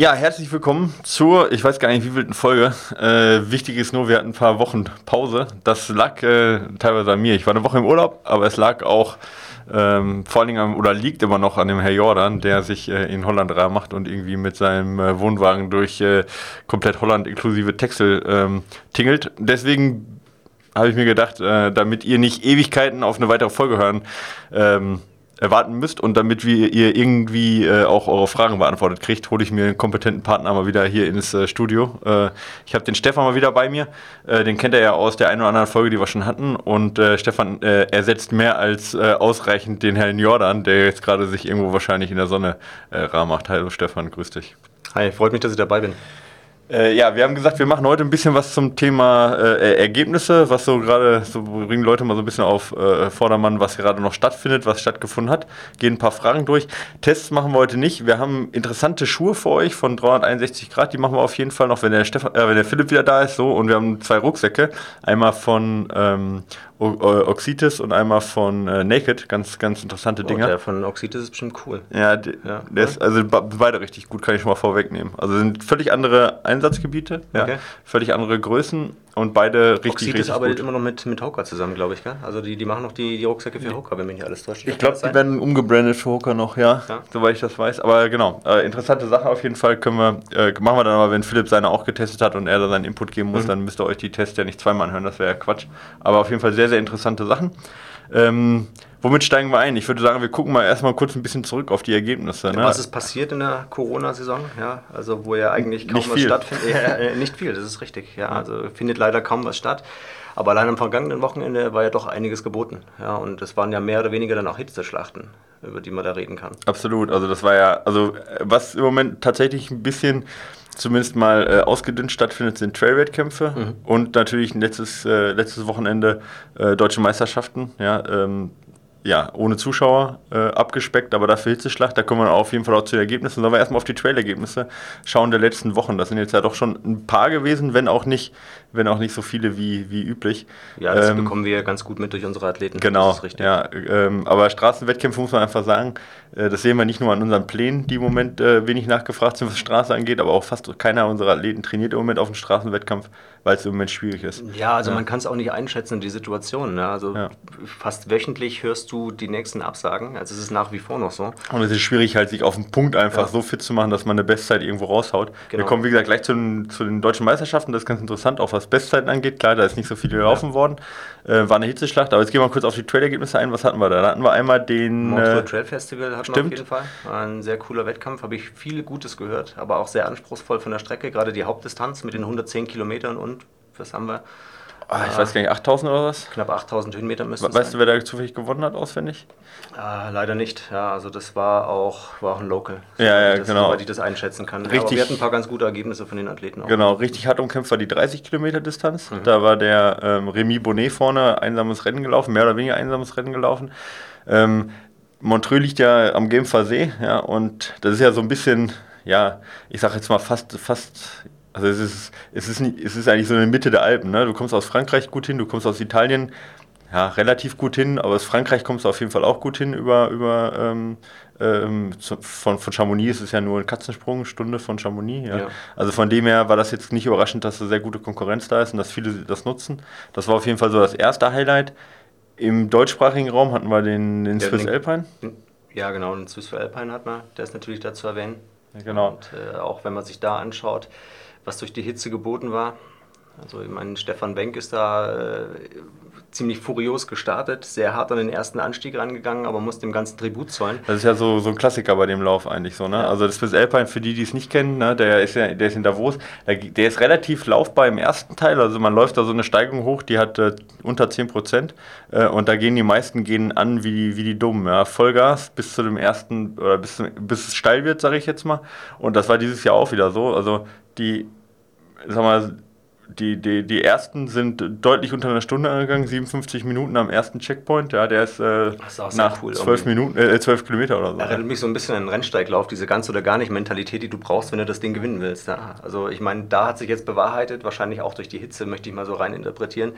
Ja, herzlich willkommen zur, ich weiß gar nicht, wie wievielten Folge. Äh, wichtig ist nur, wir hatten ein paar Wochen Pause. Das lag äh, teilweise an mir. Ich war eine Woche im Urlaub, aber es lag auch ähm, vor allen Dingen am, oder liegt immer noch an dem Herr Jordan, der sich äh, in Holland rar macht und irgendwie mit seinem äh, Wohnwagen durch äh, komplett Holland inklusive Texel ähm, tingelt. Deswegen habe ich mir gedacht, äh, damit ihr nicht Ewigkeiten auf eine weitere Folge hören, ähm, erwarten müsst und damit wir, ihr irgendwie äh, auch eure Fragen beantwortet kriegt, hole ich mir einen kompetenten Partner mal wieder hier ins äh, Studio. Äh, ich habe den Stefan mal wieder bei mir. Äh, den kennt er ja aus der einen oder anderen Folge, die wir schon hatten. Und äh, Stefan äh, ersetzt mehr als ausreichend den Herrn Jordan, der jetzt gerade sich irgendwo wahrscheinlich in der Sonne rar macht. Hallo Stefan, grüß dich. Hi, freut mich, dass ich dabei bin. Äh, ja, wir haben gesagt, wir machen heute ein bisschen was zum Thema äh, Ergebnisse, was so gerade, so bringen Leute mal so ein bisschen auf äh, Vordermann, was gerade noch stattfindet, was stattgefunden hat. Gehen ein paar Fragen durch. Tests machen wir heute nicht. Wir haben interessante Schuhe für euch von 361 Grad, die machen wir auf jeden Fall noch, wenn der, Stefan, äh, wenn der Philipp wieder da ist. So, und wir haben zwei Rucksäcke. Einmal von ähm, Oxitis und einmal von äh, Naked. Ganz, ganz interessante Dinger. Oh, der von Oxitis ist bestimmt cool. Ja, die, ja der ist also beide richtig gut, kann ich schon mal vorwegnehmen. Also sind völlig andere Einsatzgebiete, ja, okay. völlig andere Größen und beide richtig, Oxitis richtig arbeitet gut. immer noch mit, mit Hoka zusammen, glaube ich. Gell? Also die, die machen noch die, die Rucksäcke für Hoka, wenn mich nicht alles täuscht. Ich glaube, die werden umgebrandet für Hoka noch, ja, ja, soweit ich das weiß. Aber genau, äh, interessante Sache auf jeden Fall. Können wir, äh, machen wir dann aber, wenn Philipp seine auch getestet hat und er da seinen Input geben muss, mhm. dann müsst ihr euch die Tests ja nicht zweimal anhören, das wäre ja Quatsch. Aber auf jeden Fall sehr, sehr interessante Sachen. Ähm, womit steigen wir ein? Ich würde sagen, wir gucken mal erstmal kurz ein bisschen zurück auf die Ergebnisse. Ne? Was ist passiert in der Corona-Saison? Ja, also wo ja eigentlich kaum nicht was viel. stattfindet. Äh, nicht viel, das ist richtig. Ja, also findet leider kaum was statt. Aber allein am vergangenen Wochenende war ja doch einiges geboten. Ja, und es waren ja mehr oder weniger dann auch Hitzeschlachten, über die man da reden kann. Absolut. Also das war ja, also was im Moment tatsächlich ein bisschen zumindest mal äh, ausgedünnt stattfindet, sind Trail-Wettkämpfe mhm. und natürlich letztes, äh, letztes Wochenende äh, deutsche Meisterschaften. Ja, ähm, ja, ohne Zuschauer äh, abgespeckt, aber dafür Hitzeschlacht. Da kommen wir auf jeden Fall auch zu Ergebnissen. Sollen wir erstmal auf die Trail-Ergebnisse schauen der letzten Wochen. Das sind jetzt ja doch schon ein paar gewesen, wenn auch nicht, wenn auch nicht so viele wie, wie üblich. Ja, das ähm, bekommen wir ganz gut mit durch unsere Athleten. Genau, das ist richtig. Ja, ähm, aber Straßenwettkämpfe muss man einfach sagen, äh, das sehen wir nicht nur an unseren Plänen, die im Moment äh, wenig nachgefragt sind, was Straße angeht, aber auch fast keiner unserer Athleten trainiert im Moment auf dem Straßenwettkampf weil es im Moment schwierig ist. Ja, also ja. man kann es auch nicht einschätzen, die Situation. Ne? Also ja. fast wöchentlich hörst du die nächsten Absagen. Also es ist nach wie vor noch so. Und es ist schwierig, halt sich auf den Punkt einfach ja. so fit zu machen, dass man eine Bestzeit irgendwo raushaut. Genau. Wir kommen, wie gesagt, gleich zu den, zu den deutschen Meisterschaften. Das ist ganz interessant, auch was Bestzeiten angeht. Klar, da ist nicht so viel gelaufen worden. Äh, war eine Hitzeschlacht. Aber jetzt gehen wir kurz auf die Trailergebnisse ein. Was hatten wir da? Da hatten wir einmal den... Montreux äh, Trail Festival hatten wir auf jeden Fall. War ein sehr cooler Wettkampf. Habe ich viel Gutes gehört. Aber auch sehr anspruchsvoll von der Strecke. Gerade die Hauptdistanz mit den 110 Kilometern und was haben wir? Ah, ich weiß gar nicht, 8000 oder was? Knapp 8000 Höhenmeter müssen es Weißt sein. du, wer da zufällig gewonnen hat, auswendig? Äh, leider nicht. Ja, also das war auch, war auch ein Local. So, ja, ja, das, genau. Weil ich das einschätzen kann. Richtig, Aber wir hatten ein paar ganz gute Ergebnisse von den Athleten auch. Genau, richtig hart umkämpft war die 30 Kilometer Distanz. Mhm. Da war der ähm, Remy Bonnet vorne einsames Rennen gelaufen, mehr oder weniger einsames Rennen gelaufen. Ähm, Montreux liegt ja am Genfer See, ja, und das ist ja so ein bisschen, ja, ich sag jetzt mal fast, fast also es ist, es ist, nicht, es ist eigentlich so in der Mitte der Alpen. Ne? Du kommst aus Frankreich gut hin, du kommst aus Italien ja, relativ gut hin, aber aus Frankreich kommst du auf jeden Fall auch gut hin über, über ähm, ähm, von, von Chamonix ist es ja nur ein Katzensprung, eine Stunde von Chamonix. Ja. ja. Also von dem her war das jetzt nicht überraschend, dass da sehr gute Konkurrenz da ist und dass viele das nutzen. Das war auf jeden Fall so das erste Highlight. Im deutschsprachigen Raum hatten wir den, den Swiss den, Alpine. Ja, genau, den Swiss Alpine hat man, der ist natürlich da zu erwähnen. Genau. Und äh, auch wenn man sich da anschaut, was durch die Hitze geboten war. Also ich meine, Stefan Wenk ist da äh, ziemlich furios gestartet, sehr hart an den ersten Anstieg rangegangen, aber muss dem ganzen Tribut zollen. Das ist ja so, so ein Klassiker bei dem Lauf eigentlich so, ne? Ja. Also das Swiss Alpine, für die, die es nicht kennen, ne, der ist ja, der ist in Davos, der, der, ist relativ laufbar im ersten Teil, also man läuft da so eine Steigung hoch, die hat äh, unter 10 Prozent äh, und da gehen die meisten gehen an wie, wie die Dummen, ja? Vollgas bis zu dem ersten, oder bis, bis es steil wird, sage ich jetzt mal und das war dieses Jahr auch wieder so, also die, sag mal, die, die, die ersten sind deutlich unter einer Stunde angegangen, 57 Minuten am ersten Checkpoint. Ja, der ist, äh, ist nach cool, 12 Minuten, äh, 12 Kilometer oder so. Erinnert mich so ein bisschen an den Rennsteiglauf, diese ganz oder gar nicht Mentalität, die du brauchst, wenn du das Ding gewinnen willst. Ja? Also ich meine, da hat sich jetzt bewahrheitet, wahrscheinlich auch durch die Hitze, möchte ich mal so rein interpretieren,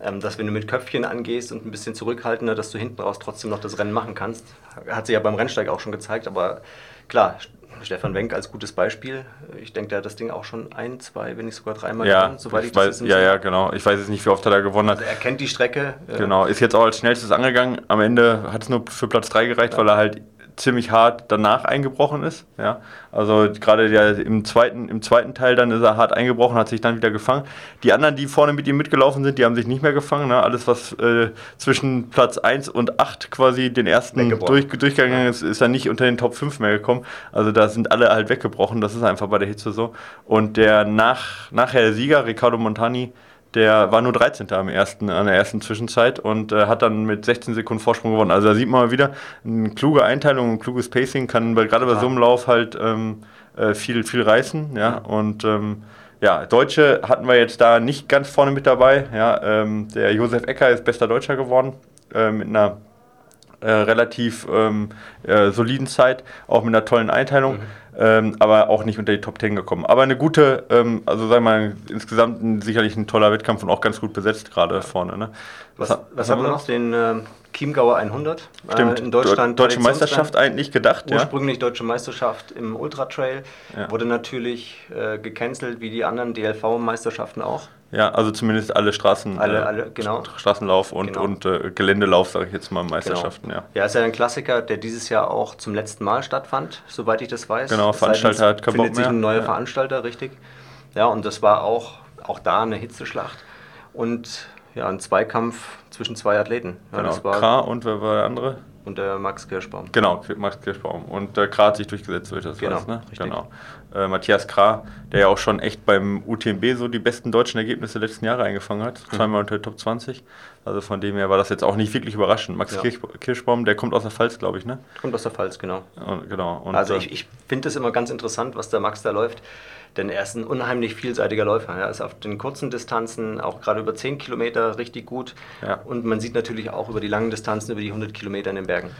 ähm, dass wenn du mit Köpfchen angehst und ein bisschen zurückhaltender, dass du hinten raus trotzdem noch das Rennen machen kannst. Hat sich ja beim Rennsteig auch schon gezeigt, aber klar, Stefan Wenk als gutes Beispiel. Ich denke, der hat das Ding auch schon ein, zwei, wenn nicht sogar dreimal ja, gewonnen, soweit ich, ich weiß, Ja, ja, genau. Ich weiß jetzt nicht, wie oft er da gewonnen hat. Also er kennt die Strecke. Genau, ist jetzt auch als schnellstes angegangen. Am Ende hat es nur für Platz 3 gereicht, ja. weil er halt ziemlich hart danach eingebrochen ist. Ja? Also gerade der, im, zweiten, im zweiten Teil dann ist er hart eingebrochen, hat sich dann wieder gefangen. Die anderen, die vorne mit ihm mitgelaufen sind, die haben sich nicht mehr gefangen. Ne? Alles, was äh, zwischen Platz 1 und 8 quasi den ersten durch, durchgegangen ist, ist dann nicht unter den Top 5 mehr gekommen. Also da sind alle halt weggebrochen. Das ist einfach bei der Hitze so. Und der nach, nachher der Sieger, Riccardo Montani, der war nur 13. Am ersten, an der ersten Zwischenzeit und äh, hat dann mit 16 Sekunden Vorsprung gewonnen. Also da sieht man mal wieder, eine kluge Einteilung, ein kluges Pacing kann bei, gerade bei so einem Lauf halt ähm, äh, viel, viel reißen. Ja? Und ähm, ja, Deutsche hatten wir jetzt da nicht ganz vorne mit dabei. Ja? Ähm, der Josef Ecker ist bester Deutscher geworden äh, mit einer äh, relativ ähm, äh, soliden Zeit, auch mit einer tollen Einteilung. Mhm ähm, aber auch nicht unter die Top 10 gekommen. Aber eine gute, ähm, also sagen wir mal, insgesamt ein, sicherlich ein toller Wettkampf und auch ganz gut besetzt gerade vorne. Ne? Was, was, was haben wir noch? Den äh, Chiemgauer 100. Stimmt, äh, in Deutschland. Deutsche Meisterschaft eigentlich gedacht. Ursprünglich ja. Deutsche Meisterschaft im Ultra-Trail. Ja. Wurde natürlich äh, gecancelt, wie die anderen DLV-Meisterschaften auch. Ja, also zumindest alle Straßen, alle, äh, alle, genau. Straßenlauf und, genau. und äh, Geländelauf, sage ich jetzt mal, Meisterschaften. Genau. Ja. ja, ist ja ein Klassiker, der dieses Jahr auch zum letzten Mal stattfand, soweit ich das weiß. Genau, Veranstalter hat keinen findet sich ein neuer ja. Veranstalter, richtig. Ja, und das war auch, auch da eine Hitzeschlacht und ja, ein Zweikampf zwischen zwei Athleten. Ja, genau, K und wer war der andere? Und der Max Kirschbaum. Genau, Max Kirschbaum. Und der Krah hat sich durchgesetzt, durch das genau, weiß, ne? Genau. Äh, Matthias Krah, der ja auch schon echt beim UTMB so die besten deutschen Ergebnisse der letzten Jahre eingefangen hat. Mhm. Zweimal unter der Top 20. Also von dem her war das jetzt auch nicht wirklich überraschend. Max ja. Kirschbaum, der kommt aus der Pfalz, glaube ich, ne? Kommt aus der Pfalz, genau. Und, genau. Und, also ich, ich finde es immer ganz interessant, was der Max da läuft. Denn er ist ein unheimlich vielseitiger Läufer. Er ist auf den kurzen Distanzen, auch gerade über 10 Kilometer, richtig gut. Ja. Und man sieht natürlich auch über die langen Distanzen, über die 100 Kilometer in den Bergen.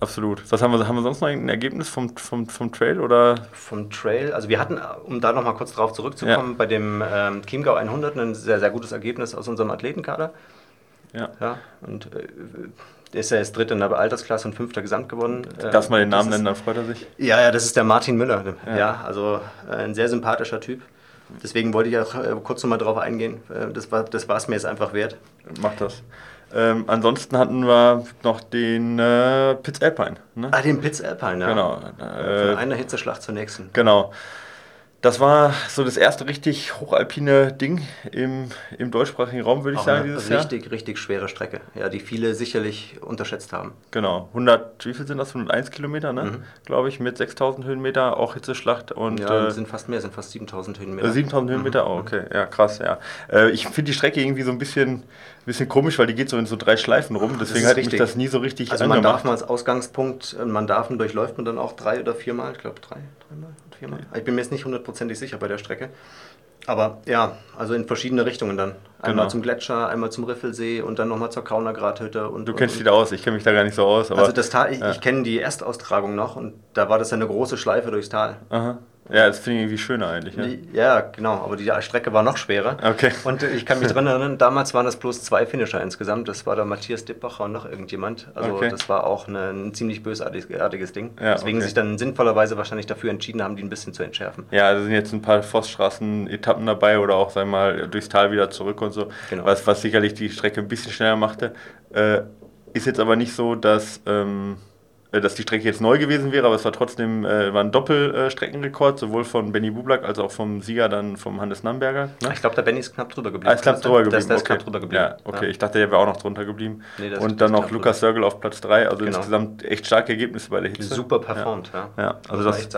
Absolut. Was haben wir, haben wir sonst noch ein Ergebnis vom, vom, vom Trail? Oder? Vom Trail, also wir hatten, um da nochmal kurz drauf zurückzukommen, ja. bei dem ähm, Chiemgau 100 ein sehr, sehr gutes Ergebnis aus unserem Athletenkader. Ja. ja und äh, der ist ja jetzt Dritter in der Altersklasse und Fünfter Gesamt gewonnen. Darf man den Namen nennen, dann freut er sich. Ja, ja, das ist der Martin Müller. Ja, ja also äh, ein sehr sympathischer Typ. Deswegen wollte ich auch äh, kurz nochmal drauf eingehen. Äh, das war es mir jetzt einfach wert. Macht das. Ähm, ansonsten hatten wir noch den äh, Pitts Alpine. Ne? Ah, den Pitts Alpine, ja. Genau. Äh, Von einer Hitzeschlacht zur nächsten. Genau. Das war so das erste richtig hochalpine Ding im, im deutschsprachigen Raum, würde ich Auch sagen, dieses richtig, Jahr. Richtig, schwere Strecke, ja, die viele sicherlich unterschätzt haben. Genau, 100, wie viel sind das? 101 Kilometer, ne? Mhm. glaube ich, mit 6000 Höhenmeter, auch Hitzeschlacht. Und, ja, äh, sind fast mehr, sind fast 7000 Höhenmeter. 7000 Höhenmeter, mhm. oh, okay, ja, krass, ja. Äh, ich finde die Strecke irgendwie so ein bisschen bisschen komisch, weil die geht so in so drei Schleifen rum. Deswegen hat mich das nie so richtig Also man darf mal als Ausgangspunkt, äh, man darf und durchläuft man dann auch drei oder viermal, ich glaube drei, dreimal, Okay. Ich bin mir jetzt nicht hundertprozentig sicher bei der Strecke. Aber ja, also in verschiedene Richtungen dann. Einmal genau. zum Gletscher, einmal zum Riffelsee und dann nochmal zur Kaunergrathütte. Und, du kennst und, die da aus, ich kenne mich da gar nicht so aus. also das Tal, ich, ja. ich kenne die Erstaustragung noch und da war das ja eine große Schleife durchs Tal. Aha. Ja, das finde ich irgendwie schöner eigentlich. Ja? ja, genau, aber die Strecke war noch schwerer. Okay. Und ich kann mich daran erinnern, damals waren es bloß zwei Finisher insgesamt. Das war der Matthias Dippacher und noch irgendjemand. Also okay. das war auch eine, ein ziemlich bösartiges Ding. Ja, Deswegen okay. sich dann sinnvollerweise wahrscheinlich dafür entschieden haben, die ein bisschen zu entschärfen. Ja, also sind jetzt ein paar Forststraßen-Etappen dabei oder auch, sagen wir mal, durchs Tal wieder zurück und so. Genau. Was, was sicherlich die Strecke ein bisschen schneller machte. Äh, ist jetzt aber nicht so, dass... Ähm, äh, dass die Strecke jetzt neu gewesen wäre, aber es war trotzdem äh, war ein Doppelstreckenrekord, sowohl von Benny Bublak als auch vom Sieger dann vom Hannes Namberger. Ne? Ich glaube, der Benny ist knapp drüber geblieben. Ah, ist knapp drüber geblieben. Der, ist knapp drüber geblieben. Ja, okay. Ja. Ich dachte, der wäre auch noch drunter geblieben. Nee, und dann noch Lukas Sörgel auf Platz 3. Also genau. insgesamt echt starke Ergebnisse bei der Hitze. Super performt, ja. ja. also das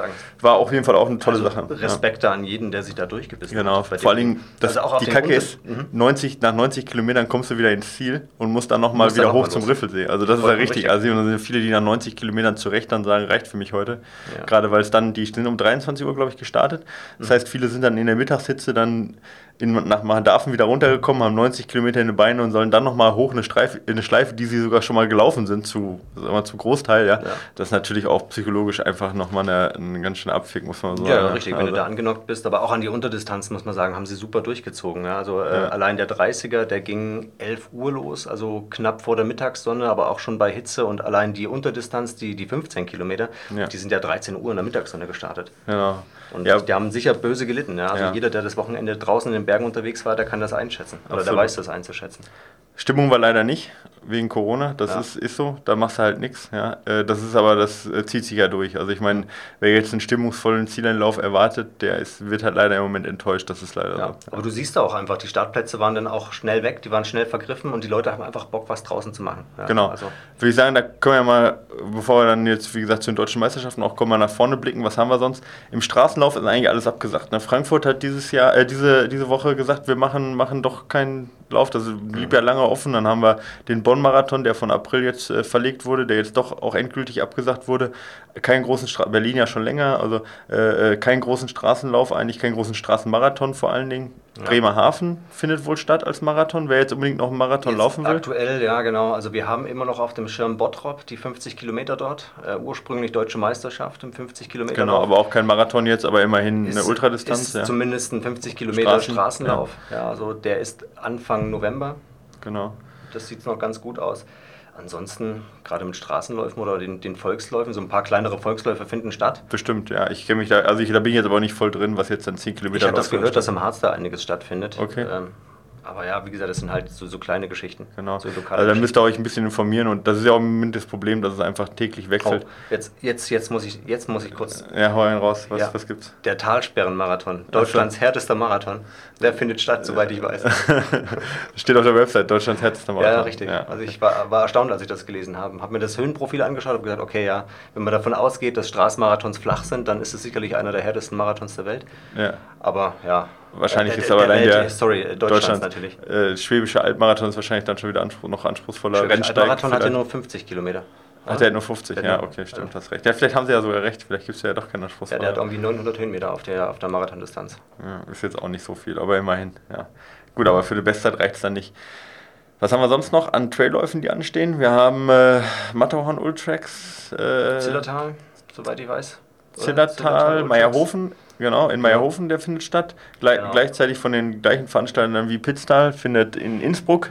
war auf jeden Fall auch eine tolle also Sache. Respekt da an jeden, der sich da durchgebissen genau. hat. Genau, vor allem, das, also die Kacke ist, mhm. 90, nach 90 Kilometern kommst du wieder ins Ziel und musst dann nochmal wieder hoch zum Riffelsee. Also das ist ja richtig. Also da sind viele, die nach 90 Kilometern zurecht dann sagen, reicht für mich heute. Ja. Gerade weil es dann, die sind um 23 Uhr, glaube ich, gestartet. Das mhm. heißt, viele sind dann in der Mittagshitze dann in, nach Mahdafen wieder runtergekommen, haben 90 Kilometer in den Beinen und sollen dann nochmal hoch eine, Streife, eine Schleife, die sie sogar schon mal gelaufen sind, zu, sagen wir, zum Großteil. Ja. ja. Das ist natürlich auch psychologisch einfach nochmal eine, eine ganz schöne Abfick, muss man sagen. Ja, richtig, also, wenn du also da angenockt bist. Aber auch an die Unterdistanz, muss man sagen, haben sie super durchgezogen. Ja. Also äh, ja. allein der 30er, der ging 11 Uhr los, also knapp vor der Mittagssonne, aber auch schon bei Hitze. Und allein die Unterdistanz, die, die 15 Kilometer, die sind ja 13 Uhr in der Mittagssonne gestartet. Ja. Und ja. die haben sicher böse gelitten. Ja? Also ja. jeder, der das Wochenende draußen in den Bergen unterwegs war, der kann das einschätzen. Oder Absolut. der weiß das einzuschätzen. Stimmung war leider nicht wegen Corona. Das ja. ist, ist so, da machst du halt nichts. Ja. Äh, das ist aber, das äh, zieht sich ja durch. Also ich meine, wer jetzt einen stimmungsvollen Zieleinlauf erwartet, der ist, wird halt leider im Moment enttäuscht. Das ist leider ja. so. Aber du siehst auch einfach, die Startplätze waren dann auch schnell weg, die waren schnell vergriffen und die Leute haben einfach Bock, was draußen zu machen. Ja, genau. Also. Würde ich sagen, da können wir mal, bevor wir dann jetzt, wie gesagt, zu den deutschen Meisterschaften auch kommen, mal nach vorne blicken. Was haben wir sonst? Im Straßenlauf ist eigentlich alles abgesagt. Ne? Frankfurt hat dieses Jahr, äh, diese, diese Woche gesagt, wir machen, machen doch keinen Lauf. Das blieb ja lange offen. Dann haben wir den Bonn-Marathon, der von April jetzt äh, verlegt wurde, der jetzt doch auch endgültig abgesagt wurde. Keinen großen Stra Berlin ja schon länger, also äh, äh, keinen großen Straßenlauf, eigentlich keinen großen Straßenmarathon vor allen Dingen. Ja. Bremerhaven findet wohl statt als Marathon. Wer jetzt unbedingt noch einen Marathon jetzt laufen will? Aktuell, ja, genau. Also wir haben immer noch auf dem Schirm Bottrop die 50 Kilometer dort. Äh, ursprünglich deutsche Meisterschaft im 50 Kilometer. Genau, aber auch kein Marathon jetzt, aber immerhin ist, eine Ultradistanz. Ist ja. Zumindest ein 50 Kilometer Straßen, Straßenlauf. Ja. ja. also der ist Anfang November. Genau. Das sieht noch ganz gut aus. Ansonsten, gerade mit Straßenläufen oder den, den, Volksläufen, so ein paar kleinere Volksläufe finden statt. Bestimmt, ja. Ich kenne mich da, also ich, da bin ich jetzt aber nicht voll drin, was jetzt dann 10 Kilometer Ich habe das gehört, dass im Harz da einiges stattfindet. Okay. Ähm, aber ja, wie gesagt, das sind halt so, so kleine Geschichten. Genau. So also dann müsst ihr euch ein bisschen informieren und das ist ja auch im Moment das Problem, dass es einfach täglich wechselt. Oh, jetzt, jetzt, jetzt, muss ich, jetzt muss ich kurz. Ja, hau einen raus. Was, ja, was gibt's? Der Talsperrenmarathon. Deutschlands härtester Marathon. Der findet statt, soweit ich weiß. Steht auf der Website, Deutschlands härtester Marathon. Ja, richtig. Ja. Also ich war, war erstaunt, als ich das gelesen habe. Habe mir das Höhenprofil angeschaut und gesagt, okay, ja, wenn man davon ausgeht, dass Straßenmarathons flach sind, dann ist es sicherlich einer der härtesten Marathons der Welt. Ja. Aber ja, Wahrscheinlich äh, ist aber allein der, der sorry, äh, Deutschland natürlich. Äh, schwäbische Altmarathon ist wahrscheinlich dann schon wieder anspruch, noch anspruchsvoller. Schwäbische Rennsteig Altmarathon hat ja nur 50 Kilometer. Hat er nur 50? Ja, okay, stimmt, hast recht. Ja, vielleicht haben sie ja sogar recht, vielleicht gibt es ja doch keinen Anspruch. Ja, der hat irgendwie 900 Höhenmeter auf der, auf der Marathondistanz. Ja, ist jetzt auch nicht so viel, aber immerhin, ja. Gut, aber für die Bestzeit reicht es dann nicht. Was haben wir sonst noch an Trailläufen, die anstehen? Wir haben äh, Matterhorn Ultrax. Äh, Zillertal, soweit ich weiß. Zillertal, Meierhofen, genau, in Meierhofen, der findet statt. Gle genau. Gleichzeitig von den gleichen Veranstaltern wie Pitztal findet in Innsbruck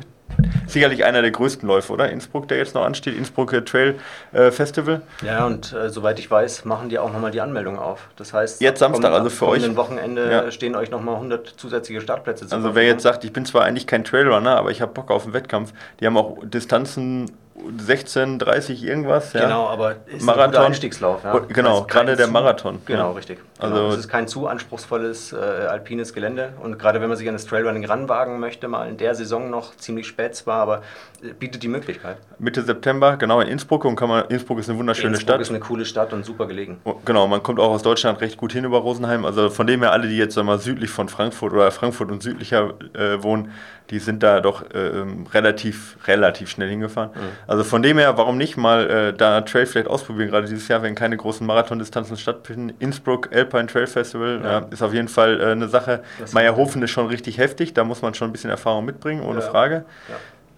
sicherlich einer der größten Läufe, oder? Innsbruck, der jetzt noch ansteht, Innsbruck Trail äh, Festival. Ja, und äh, soweit ich weiß, machen die auch nochmal die Anmeldung auf. Das heißt, jetzt Samstag, also für euch. Am Wochenende ja. stehen euch nochmal 100 zusätzliche Startplätze zu Also wer jetzt sagt, ich bin zwar eigentlich kein Trailrunner, aber ich habe Bock auf einen Wettkampf, die haben auch Distanzen 16, 30 irgendwas. Ja. Genau, aber ist Marathon. ein Einstiegslauf. Ja. Genau, gerade der Marathon. Genau, richtig. Genau. Also es ist kein zu anspruchsvolles äh, alpines Gelände und gerade wenn man sich an das Trailrunning ranwagen möchte, mal in der Saison noch ziemlich spät zwar, aber äh, bietet die Möglichkeit. Mitte September, genau in Innsbruck und kann man Innsbruck ist eine wunderschöne Innsbruck Stadt. ist eine coole Stadt und super gelegen. Oh, genau, man kommt auch aus Deutschland recht gut hin über Rosenheim. Also von dem her alle, die jetzt mal südlich von Frankfurt oder Frankfurt und südlicher äh, wohnen, die sind da doch äh, ähm, relativ, relativ schnell hingefahren. Mhm. Also von dem her, warum nicht mal äh, da Trail vielleicht ausprobieren, gerade dieses Jahr, wenn keine großen Marathondistanzen stattfinden. Innsbruck Alpine Trail Festival ja. Ja, ist auf jeden Fall äh, eine Sache. Meierhofen ist schon richtig heftig, da muss man schon ein bisschen Erfahrung mitbringen, ohne ja. Frage.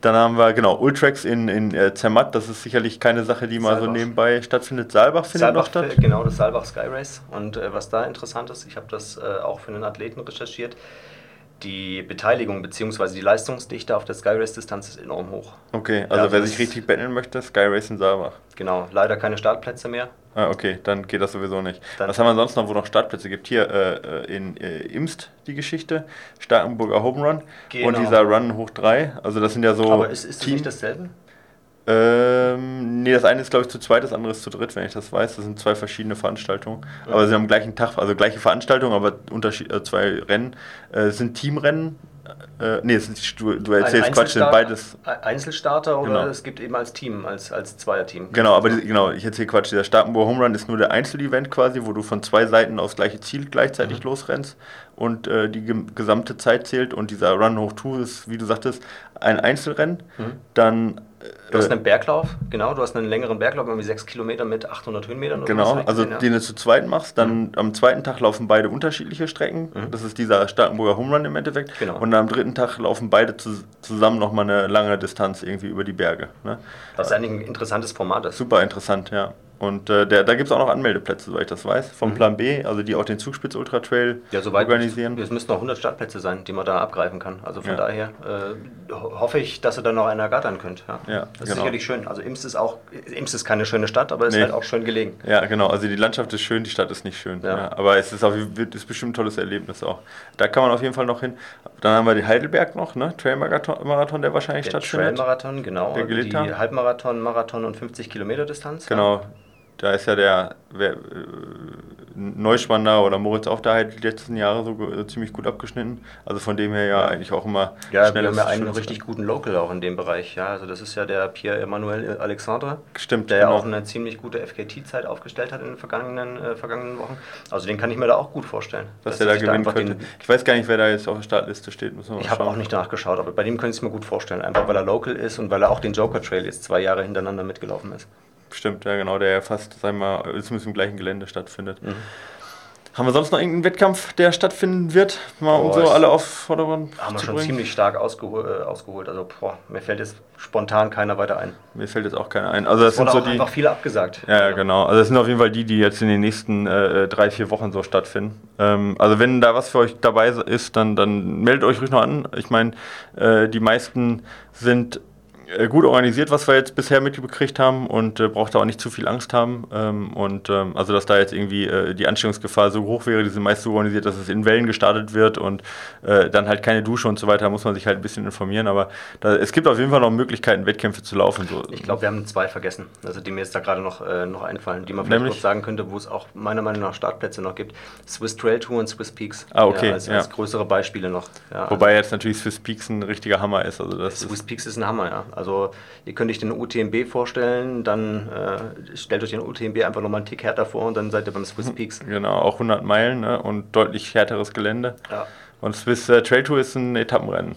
Dann haben wir, genau, Ultrax in, in äh, Zermatt, das ist sicherlich keine Sache, die mal Saalbach. so nebenbei stattfindet. Saalbach findet Saalbach, noch statt? Genau, das Saalbach Sky Race. Und äh, was da interessant ist, ich habe das äh, auch für einen Athleten recherchiert, die Beteiligung bzw. die Leistungsdichte auf der Sky Race Distanz ist enorm hoch. Okay, also ja, wer sich richtig betteln möchte, Sky Race in Saalbach. Genau, leider keine Startplätze mehr. Ah, okay, dann geht das sowieso nicht. Dann Was haben wir sonst noch, wo noch Startplätze gibt? Hier äh, äh, in äh, Imst die Geschichte, Starkenburger Home Run genau. und dieser Run hoch 3. Also das sind ja so. Aber ist, ist das nicht dasselbe? Ähm, nee, das eine ist glaube ich zu zweit, das andere ist zu dritt, wenn ich das weiß. Das sind zwei verschiedene Veranstaltungen. Mhm. Aber sie haben am gleichen Tag, also gleiche Veranstaltung, aber Unterschied, äh, zwei Rennen. Äh, sind Teamrennen. Äh, nee, sind, du, du erzählst Quatsch, sind beides. Einzelstarter oder genau. es gibt eben als Team, als, als Zweierteam. Genau, aber die, genau, ich erzähle Quatsch. Der Starkenburg Home Run ist nur der Einzelevent quasi, wo du von zwei Seiten aufs gleiche Ziel gleichzeitig mhm. losrennst und äh, die gesamte Zeit zählt. Und dieser Run hoch 2 ist, wie du sagtest, ein Einzelrennen. Mhm. Dann Du hast einen Berglauf, genau, du hast einen längeren Berglauf, irgendwie sechs Kilometer mit 800 Höhenmetern. Genau, also ja. den du zu zweit machst, dann mhm. am zweiten Tag laufen beide unterschiedliche Strecken. Mhm. Das ist dieser Starkenburger Home Run im Endeffekt. Genau. Und am dritten Tag laufen beide zu, zusammen nochmal eine lange Distanz irgendwie über die Berge. Ne? Was eigentlich ein interessantes Format ist. Super interessant, ja. Und äh, der, da gibt es auch noch Anmeldeplätze, soweit ich das weiß, vom mhm. Plan B, also die auch den Zugspitz Ultra Trail ja, organisieren. Es müssten noch 100 Startplätze sein, die man da abgreifen kann. Also von ja. daher äh, hoffe ich, dass ihr da noch einen ergattern könnt. Ja. ja das ist genau. sicherlich schön. Also Imst ist auch, Imst ist keine schöne Stadt, aber es nee. ist halt auch schön gelegen. Ja, genau. Also die Landschaft ist schön, die Stadt ist nicht schön. Ja. aber es ist, auch, ist bestimmt ein tolles Erlebnis auch. Da kann man auf jeden Fall noch hin. Dann haben wir die Heidelberg noch, ne? Trailmarathon, der wahrscheinlich der stattfindet. Trailmarathon, genau. Der die Halbmarathon, Marathon und 50 Kilometer Distanz. Genau da ist ja der wer, äh, Neuschwander oder Moritz auch da halt die letzten Jahre so ziemlich gut abgeschnitten. Also von dem her ja, eigentlich auch immer. Ja, wir haben ja einen richtig guten Local auch in dem Bereich. Ja, also das ist ja der Pierre-Emmanuel Alexandre. Stimmt. Der genau. ja auch eine ziemlich gute FKT-Zeit aufgestellt hat in den vergangenen, äh, vergangenen Wochen. Also den kann ich mir da auch gut vorstellen. Dass, dass der da gewinnen da könnte. ich weiß gar nicht, wer da jetzt auf der Startliste steht. ich habe auch nicht nachgeschaut, aber bei dem könnte ich es mir gut vorstellen. Einfach weil er Local ist und weil er auch den Joker Trail jetzt zwei Jahre hintereinander mitgelaufen ist. Stimmt, ja genau, der ja fast, sagen wir mal, zumindest im gleichen Gelände stattfindet. Mhm. Haben wir sonst noch irgendeinen Wettkampf, der stattfinden wird? Mal oh, um so alle auf Vordergrund Haben wir schon bringen? ziemlich stark ausgehol äh, ausgeholt. Also boah, mir fällt jetzt spontan keiner weiter ein. Mir fällt jetzt auch keiner ein. Also das sind so die einfach viele abgesagt. Ja, ja, genau. Also das sind auf jeden Fall die, die jetzt in den nächsten äh, drei, vier Wochen so stattfinden. Ähm, also wenn da was für euch dabei ist, dann, dann meldet euch ruhig noch an. Ich meine, äh, die meisten sind äh, gut organisiert, was wir jetzt bisher mitgekriegt haben und äh, braucht da auch nicht zu viel Angst haben. Ähm, und ähm, also, dass da jetzt irgendwie äh, die Ansteckungsgefahr so hoch wäre, die sind meist so organisiert, dass es in Wellen gestartet wird und äh, dann halt keine Dusche und so weiter, muss man sich halt ein bisschen informieren. Aber da, es gibt auf jeden Fall noch Möglichkeiten, Wettkämpfe zu laufen. So. Ich glaube, wir haben zwei vergessen, also die mir jetzt da gerade noch, äh, noch einfallen, die man vielleicht Nämlich? noch sagen könnte, wo es auch meiner Meinung nach Startplätze noch gibt. Swiss Trail Tour und Swiss Peaks. Ah, okay. Ja, als, als größere Beispiele noch. Ja, Wobei also jetzt natürlich Swiss Peaks ein richtiger Hammer ist. Also das Swiss Peaks ist ein Hammer, ja. Also ihr könnt euch den UTMB vorstellen, dann äh, stellt euch den UTMB einfach nochmal einen Tick härter vor und dann seid ihr beim Swiss Peaks. Genau, auch 100 Meilen ne, und deutlich härteres Gelände. Ja. Und Swiss äh, Trail Tour ist ein Etappenrennen.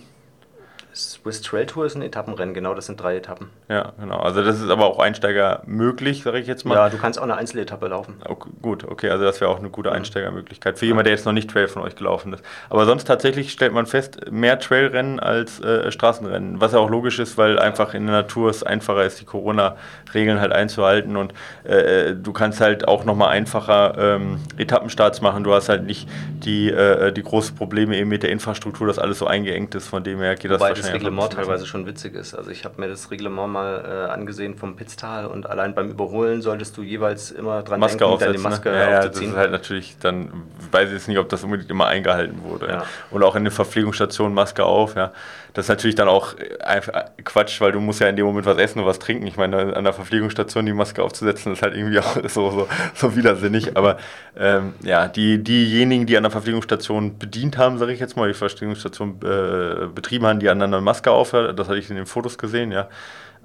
Swiss Trail Tour ist ein Etappenrennen, genau, das sind drei Etappen. Ja, genau. Also das ist aber auch Einsteiger möglich, sage ich jetzt mal. Ja, du kannst auch eine Einzeletappe laufen. Okay, gut, okay, also das wäre auch eine gute. Einsteigermöglichkeit für jemanden, der jetzt noch nicht Trail von euch gelaufen ist. Aber sonst tatsächlich stellt man fest, mehr Trailrennen als äh, Straßenrennen, was ja auch logisch ist, weil einfach in der Natur es einfacher ist, die Corona-Regeln halt einzuhalten und äh, äh du kannst halt auch nochmal einfacher ähm, Etappenstarts machen. Du hast halt nicht die, äh, die großen Probleme eben mit der Infrastruktur, dass alles so eingeengt ist, von dem her geht das Wobei wahrscheinlich das Reglement teilweise schon witzig ist. Also ich habe mir das Reglement mal äh, angesehen vom Pitztal und allein beim Überholen solltest du jeweils immer dran Maske denken, deine ne? Maske ne? ja, ja, aufzuziehen. Das ist halt natürlich dann, weiß ich jetzt nicht, ob das unbedingt immer eingehalten wurde. Ja. Und auch in den Verpflegungsstationen Maske auf, ja. Das ist natürlich dann auch einfach Quatsch, weil du musst ja in dem Moment was essen und was trinken. Ich meine, an der Verpflegungsstation die Maske aufzusetzen, ist halt irgendwie auch so, so, so widersinnig. Aber ähm, ja, die, diejenigen, die an der Verpflegungsstation bedient haben, sage ich jetzt mal, die Verpflegungsstation äh, betrieben haben, die an einer Maske aufhört, das hatte ich in den Fotos gesehen, ja.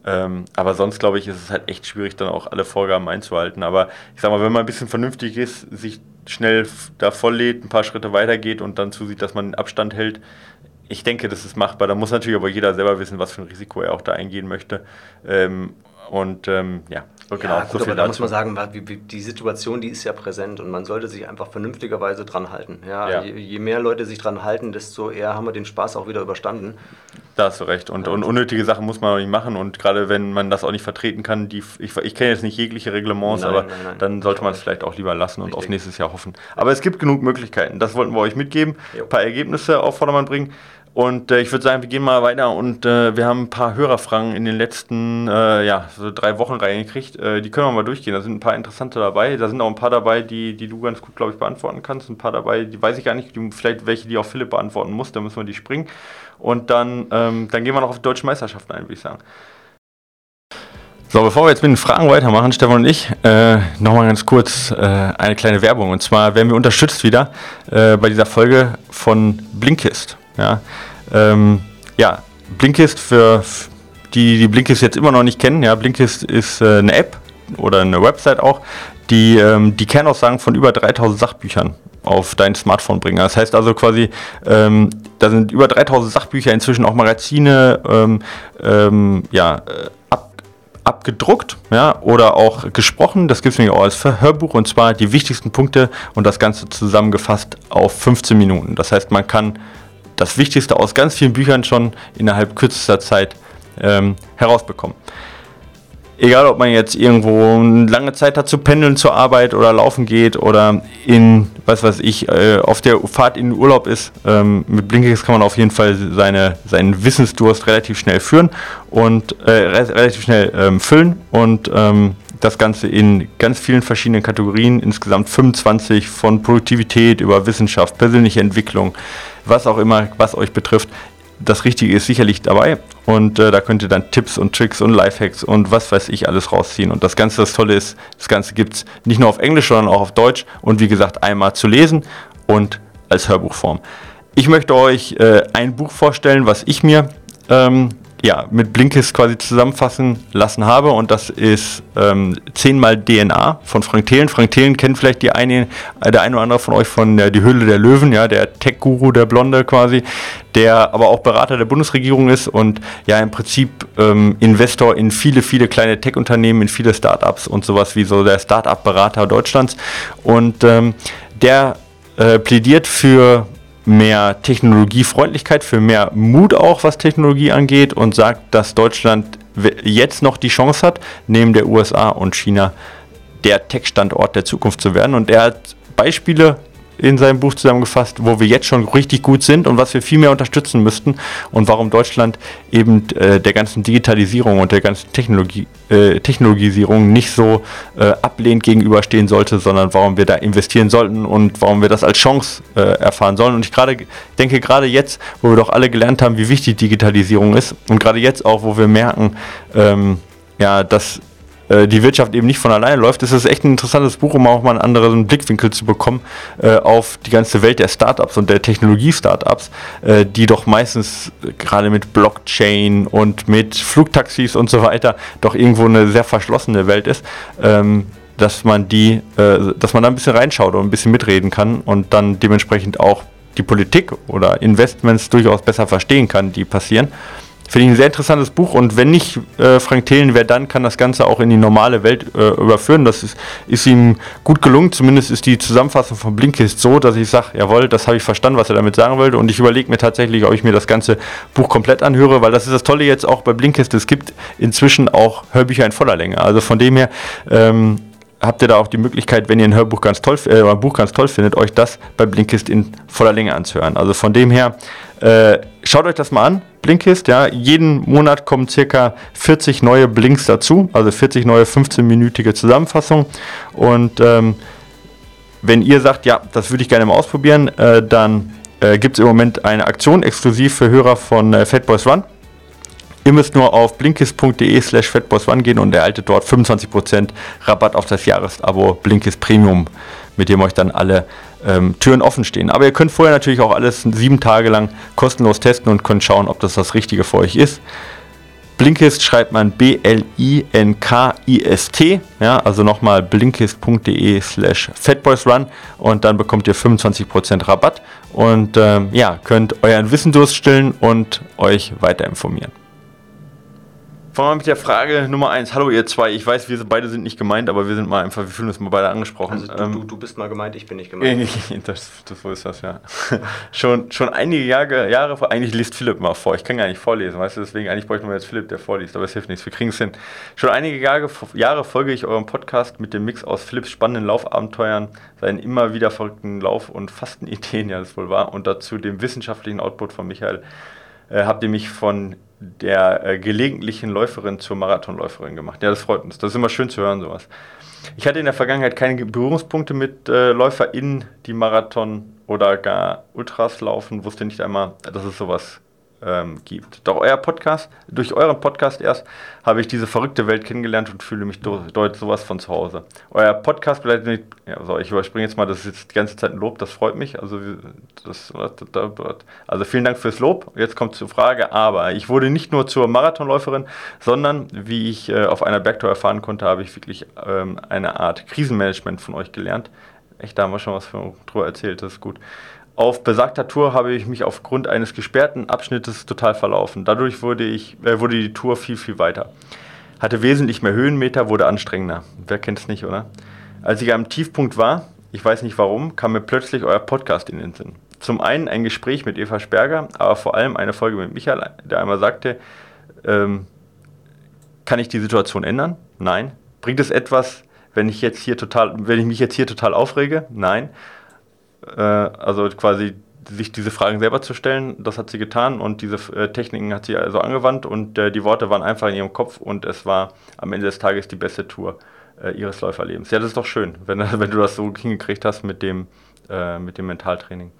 Ähm, aber sonst, glaube ich, ist es halt echt schwierig, dann auch alle Vorgaben einzuhalten. Aber ich sag mal, wenn man ein bisschen vernünftig ist, sich schnell da volllädt, ein paar Schritte weitergeht und dann zusieht, dass man Abstand hält, ich denke, das ist machbar. Da muss natürlich aber jeder selber wissen, was für ein Risiko er auch da eingehen möchte. Ähm, und ähm, ja, genau. Ja, gut, so aber da muss man sagen, die Situation, die ist ja präsent und man sollte sich einfach vernünftigerweise dran halten. Ja, ja. Je, je, mehr Leute sich dran halten, desto eher haben wir den Spaß auch wieder überstanden. Da hast du recht. Und, und unnötige Sachen muss man auch nicht machen. Und gerade wenn man das auch nicht vertreten kann, die, ich, ich kenne jetzt nicht jegliche Reglements, nein, aber nein, nein, dann sollte man es vielleicht auch lieber lassen und auf nächstes Jahr hoffen. Aber es gibt genug Möglichkeiten. Das wollten wir euch mitgeben. Ein paar Ergebnisse auf Vordermann bringen. Und äh, ich würde sagen, wir gehen mal weiter und äh, wir haben ein paar Hörerfragen in den letzten äh, ja, so drei Wochen reingekriegt. Äh, die können wir mal durchgehen. Da sind ein paar interessante dabei. Da sind auch ein paar dabei, die, die du ganz gut, glaube ich, beantworten kannst. Ein paar dabei, die weiß ich gar nicht, die, vielleicht welche, die auch Philipp beantworten muss. Da müssen wir die springen. Und dann, ähm, dann gehen wir noch auf die deutschen Meisterschaften ein, würde ich sagen. So, bevor wir jetzt mit den Fragen weitermachen, Stefan und ich, äh, nochmal ganz kurz äh, eine kleine Werbung. Und zwar werden wir unterstützt wieder äh, bei dieser Folge von Blinkist. Ja, ähm, ja Blinkist für die, die Blinkist jetzt immer noch nicht kennen. Ja, Blinkist ist äh, eine App, oder eine Website auch, die ähm, die Kernaussagen von über 3000 Sachbüchern auf dein Smartphone bringen. Das heißt also quasi, ähm, da sind über 3000 Sachbücher, inzwischen auch Magazine, ähm, ähm, ja, äh, ab, abgedruckt ja, oder auch gesprochen. Das gibt es nämlich auch als Hörbuch und zwar die wichtigsten Punkte und das Ganze zusammengefasst auf 15 Minuten. Das heißt, man kann das Wichtigste aus ganz vielen Büchern schon innerhalb kürzester Zeit ähm, herausbekommen. Egal ob man jetzt irgendwo lange Zeit hat zu pendeln zur Arbeit oder laufen geht oder in, was weiß ich, äh, auf der Fahrt in den Urlaub ist, ähm, mit Blinkix kann man auf jeden Fall seine, seinen Wissensdurst relativ schnell führen und äh, relativ schnell ähm, füllen und ähm, das Ganze in ganz vielen verschiedenen Kategorien, insgesamt 25 von Produktivität über Wissenschaft, persönliche Entwicklung, was auch immer, was euch betrifft, das Richtige ist sicherlich dabei und äh, da könnt ihr dann Tipps und Tricks und Lifehacks und was weiß ich alles rausziehen. Und das Ganze, das Tolle ist, das Ganze gibt es nicht nur auf Englisch, sondern auch auf Deutsch und wie gesagt einmal zu lesen und als Hörbuchform. Ich möchte euch äh, ein Buch vorstellen, was ich mir ähm, ja, mit Blinkist quasi zusammenfassen lassen habe und das ist ähm, 10 mal DNA von Frank Thelen. Frank Thelen kennt vielleicht die eine, äh, der eine oder andere von euch von äh, Die Höhle der Löwen, ja, der Tech-Guru, der Blonde quasi, der aber auch Berater der Bundesregierung ist und ja im Prinzip ähm, Investor in viele, viele kleine Tech-Unternehmen, in viele Startups und sowas wie so der Startup-Berater Deutschlands und ähm, der äh, plädiert für mehr Technologiefreundlichkeit, für mehr Mut auch, was Technologie angeht und sagt, dass Deutschland jetzt noch die Chance hat, neben der USA und China der Tech-Standort der Zukunft zu werden. Und er hat Beispiele in seinem Buch zusammengefasst, wo wir jetzt schon richtig gut sind und was wir viel mehr unterstützen müssten und warum Deutschland eben äh, der ganzen Digitalisierung und der ganzen Technologie, äh, Technologisierung nicht so äh, ablehnend gegenüberstehen sollte, sondern warum wir da investieren sollten und warum wir das als Chance äh, erfahren sollen. Und ich gerade denke, gerade jetzt, wo wir doch alle gelernt haben, wie wichtig Digitalisierung ist und gerade jetzt auch, wo wir merken, ähm, ja, dass die Wirtschaft eben nicht von alleine läuft, ist es echt ein interessantes Buch, um auch mal einen anderen Blickwinkel zu bekommen äh, auf die ganze Welt der Startups und der Technologie-Startups, äh, die doch meistens gerade mit Blockchain und mit Flugtaxis und so weiter doch irgendwo eine sehr verschlossene Welt ist. Ähm, dass man die, äh, dass man da ein bisschen reinschaut und ein bisschen mitreden kann und dann dementsprechend auch die Politik oder Investments durchaus besser verstehen kann, die passieren. Finde ich ein sehr interessantes Buch und wenn nicht äh, Frank Thelen, wer dann kann das Ganze auch in die normale Welt äh, überführen. Das ist, ist, ihm gut gelungen. Zumindest ist die Zusammenfassung von Blinkist so, dass ich sage, jawohl, das habe ich verstanden, was er damit sagen wollte. Und ich überlege mir tatsächlich, ob ich mir das ganze Buch komplett anhöre, weil das ist das Tolle jetzt auch bei Blinkist. Es gibt inzwischen auch Hörbücher in voller Länge. Also von dem her ähm, habt ihr da auch die Möglichkeit, wenn ihr ein Hörbuch ganz toll, äh, ein Buch ganz toll findet, euch das bei Blinkist in voller Länge anzuhören. Also von dem her, äh, schaut euch das mal an, Blinkist, ja. Jeden Monat kommen circa 40 neue Blinks dazu, also 40 neue 15-minütige Zusammenfassungen. Und ähm, wenn ihr sagt, ja, das würde ich gerne mal ausprobieren, äh, dann äh, gibt es im Moment eine Aktion exklusiv für Hörer von äh, Fatboys Run. Ihr müsst nur auf blinkist.de slash fatboys1 gehen und erhaltet dort 25% Rabatt auf das Jahresabo Blinkist Premium, mit dem euch dann alle ähm, Türen offen stehen. Aber ihr könnt vorher natürlich auch alles sieben Tage lang kostenlos testen und könnt schauen, ob das das Richtige für euch ist. Blinkist schreibt man B-L-I-N-K-I-S-T, ja, also nochmal blinkist.de slash fatboysrun und dann bekommt ihr 25% Rabatt und ähm, ja, könnt euren Wissendurst stillen und euch weiter informieren. Fangen wir mit der Frage Nummer 1. Hallo ihr zwei, ich weiß, wir beide sind nicht gemeint, aber wir sind mal einfach, wir fühlen uns mal beide angesprochen. Also du, ähm, du, du bist mal gemeint, ich bin nicht gemeint. das, das, so ist das, ja. schon, schon einige Jahre, Jahre vor, eigentlich liest Philipp mal vor. Ich kann gar nicht vorlesen, weißt du, deswegen eigentlich bräuchten wir jetzt Philipp, der vorliest, aber es hilft nichts, wir kriegen es hin. Schon einige Jahre, Jahre folge ich eurem Podcast mit dem Mix aus Philipps spannenden Laufabenteuern, seinen immer wieder verrückten Lauf- und Fastenideen, ja das wohl war, und dazu dem wissenschaftlichen Output von Michael habt ihr mich von der äh, gelegentlichen Läuferin zur Marathonläuferin gemacht. Ja, das freut uns. Das ist immer schön zu hören, sowas. Ich hatte in der Vergangenheit keine Berührungspunkte mit äh, LäuferInnen, die Marathon oder gar Ultras laufen, wusste nicht einmal, dass es sowas ähm, gibt. Doch euer Podcast, durch euren Podcast erst, habe ich diese verrückte Welt kennengelernt und fühle mich dort sowas von zu Hause. Euer Podcast begleitet mich, ja, so, ich überspringe jetzt mal, das ist jetzt die ganze Zeit ein Lob, das freut mich. Also, das, also vielen Dank fürs Lob. Jetzt kommt zur Frage, aber ich wurde nicht nur zur Marathonläuferin, sondern wie ich äh, auf einer Bergtour erfahren konnte, habe ich wirklich ähm, eine Art Krisenmanagement von euch gelernt. Echt, da haben wir schon was drüber erzählt, das ist gut. Auf besagter Tour habe ich mich aufgrund eines gesperrten Abschnittes total verlaufen. Dadurch wurde, ich, äh, wurde die Tour viel, viel weiter. Hatte wesentlich mehr Höhenmeter, wurde anstrengender. Wer kennt es nicht, oder? Als ich am Tiefpunkt war, ich weiß nicht warum, kam mir plötzlich euer Podcast in den Sinn. Zum einen ein Gespräch mit Eva Sperger, aber vor allem eine Folge mit Michael, der einmal sagte, ähm, kann ich die Situation ändern? Nein. Bringt es etwas, wenn ich jetzt hier total, wenn ich mich jetzt hier total aufrege? Nein. Äh, also quasi sich diese Fragen selber zu stellen, das hat sie getan und diese äh, Techniken hat sie also angewandt und äh, die Worte waren einfach in ihrem Kopf und es war am Ende des Tages die beste Tour äh, ihres Läuferlebens. Ja, das ist doch schön, wenn, wenn du das so hingekriegt hast mit dem, äh, mit dem Mentaltraining.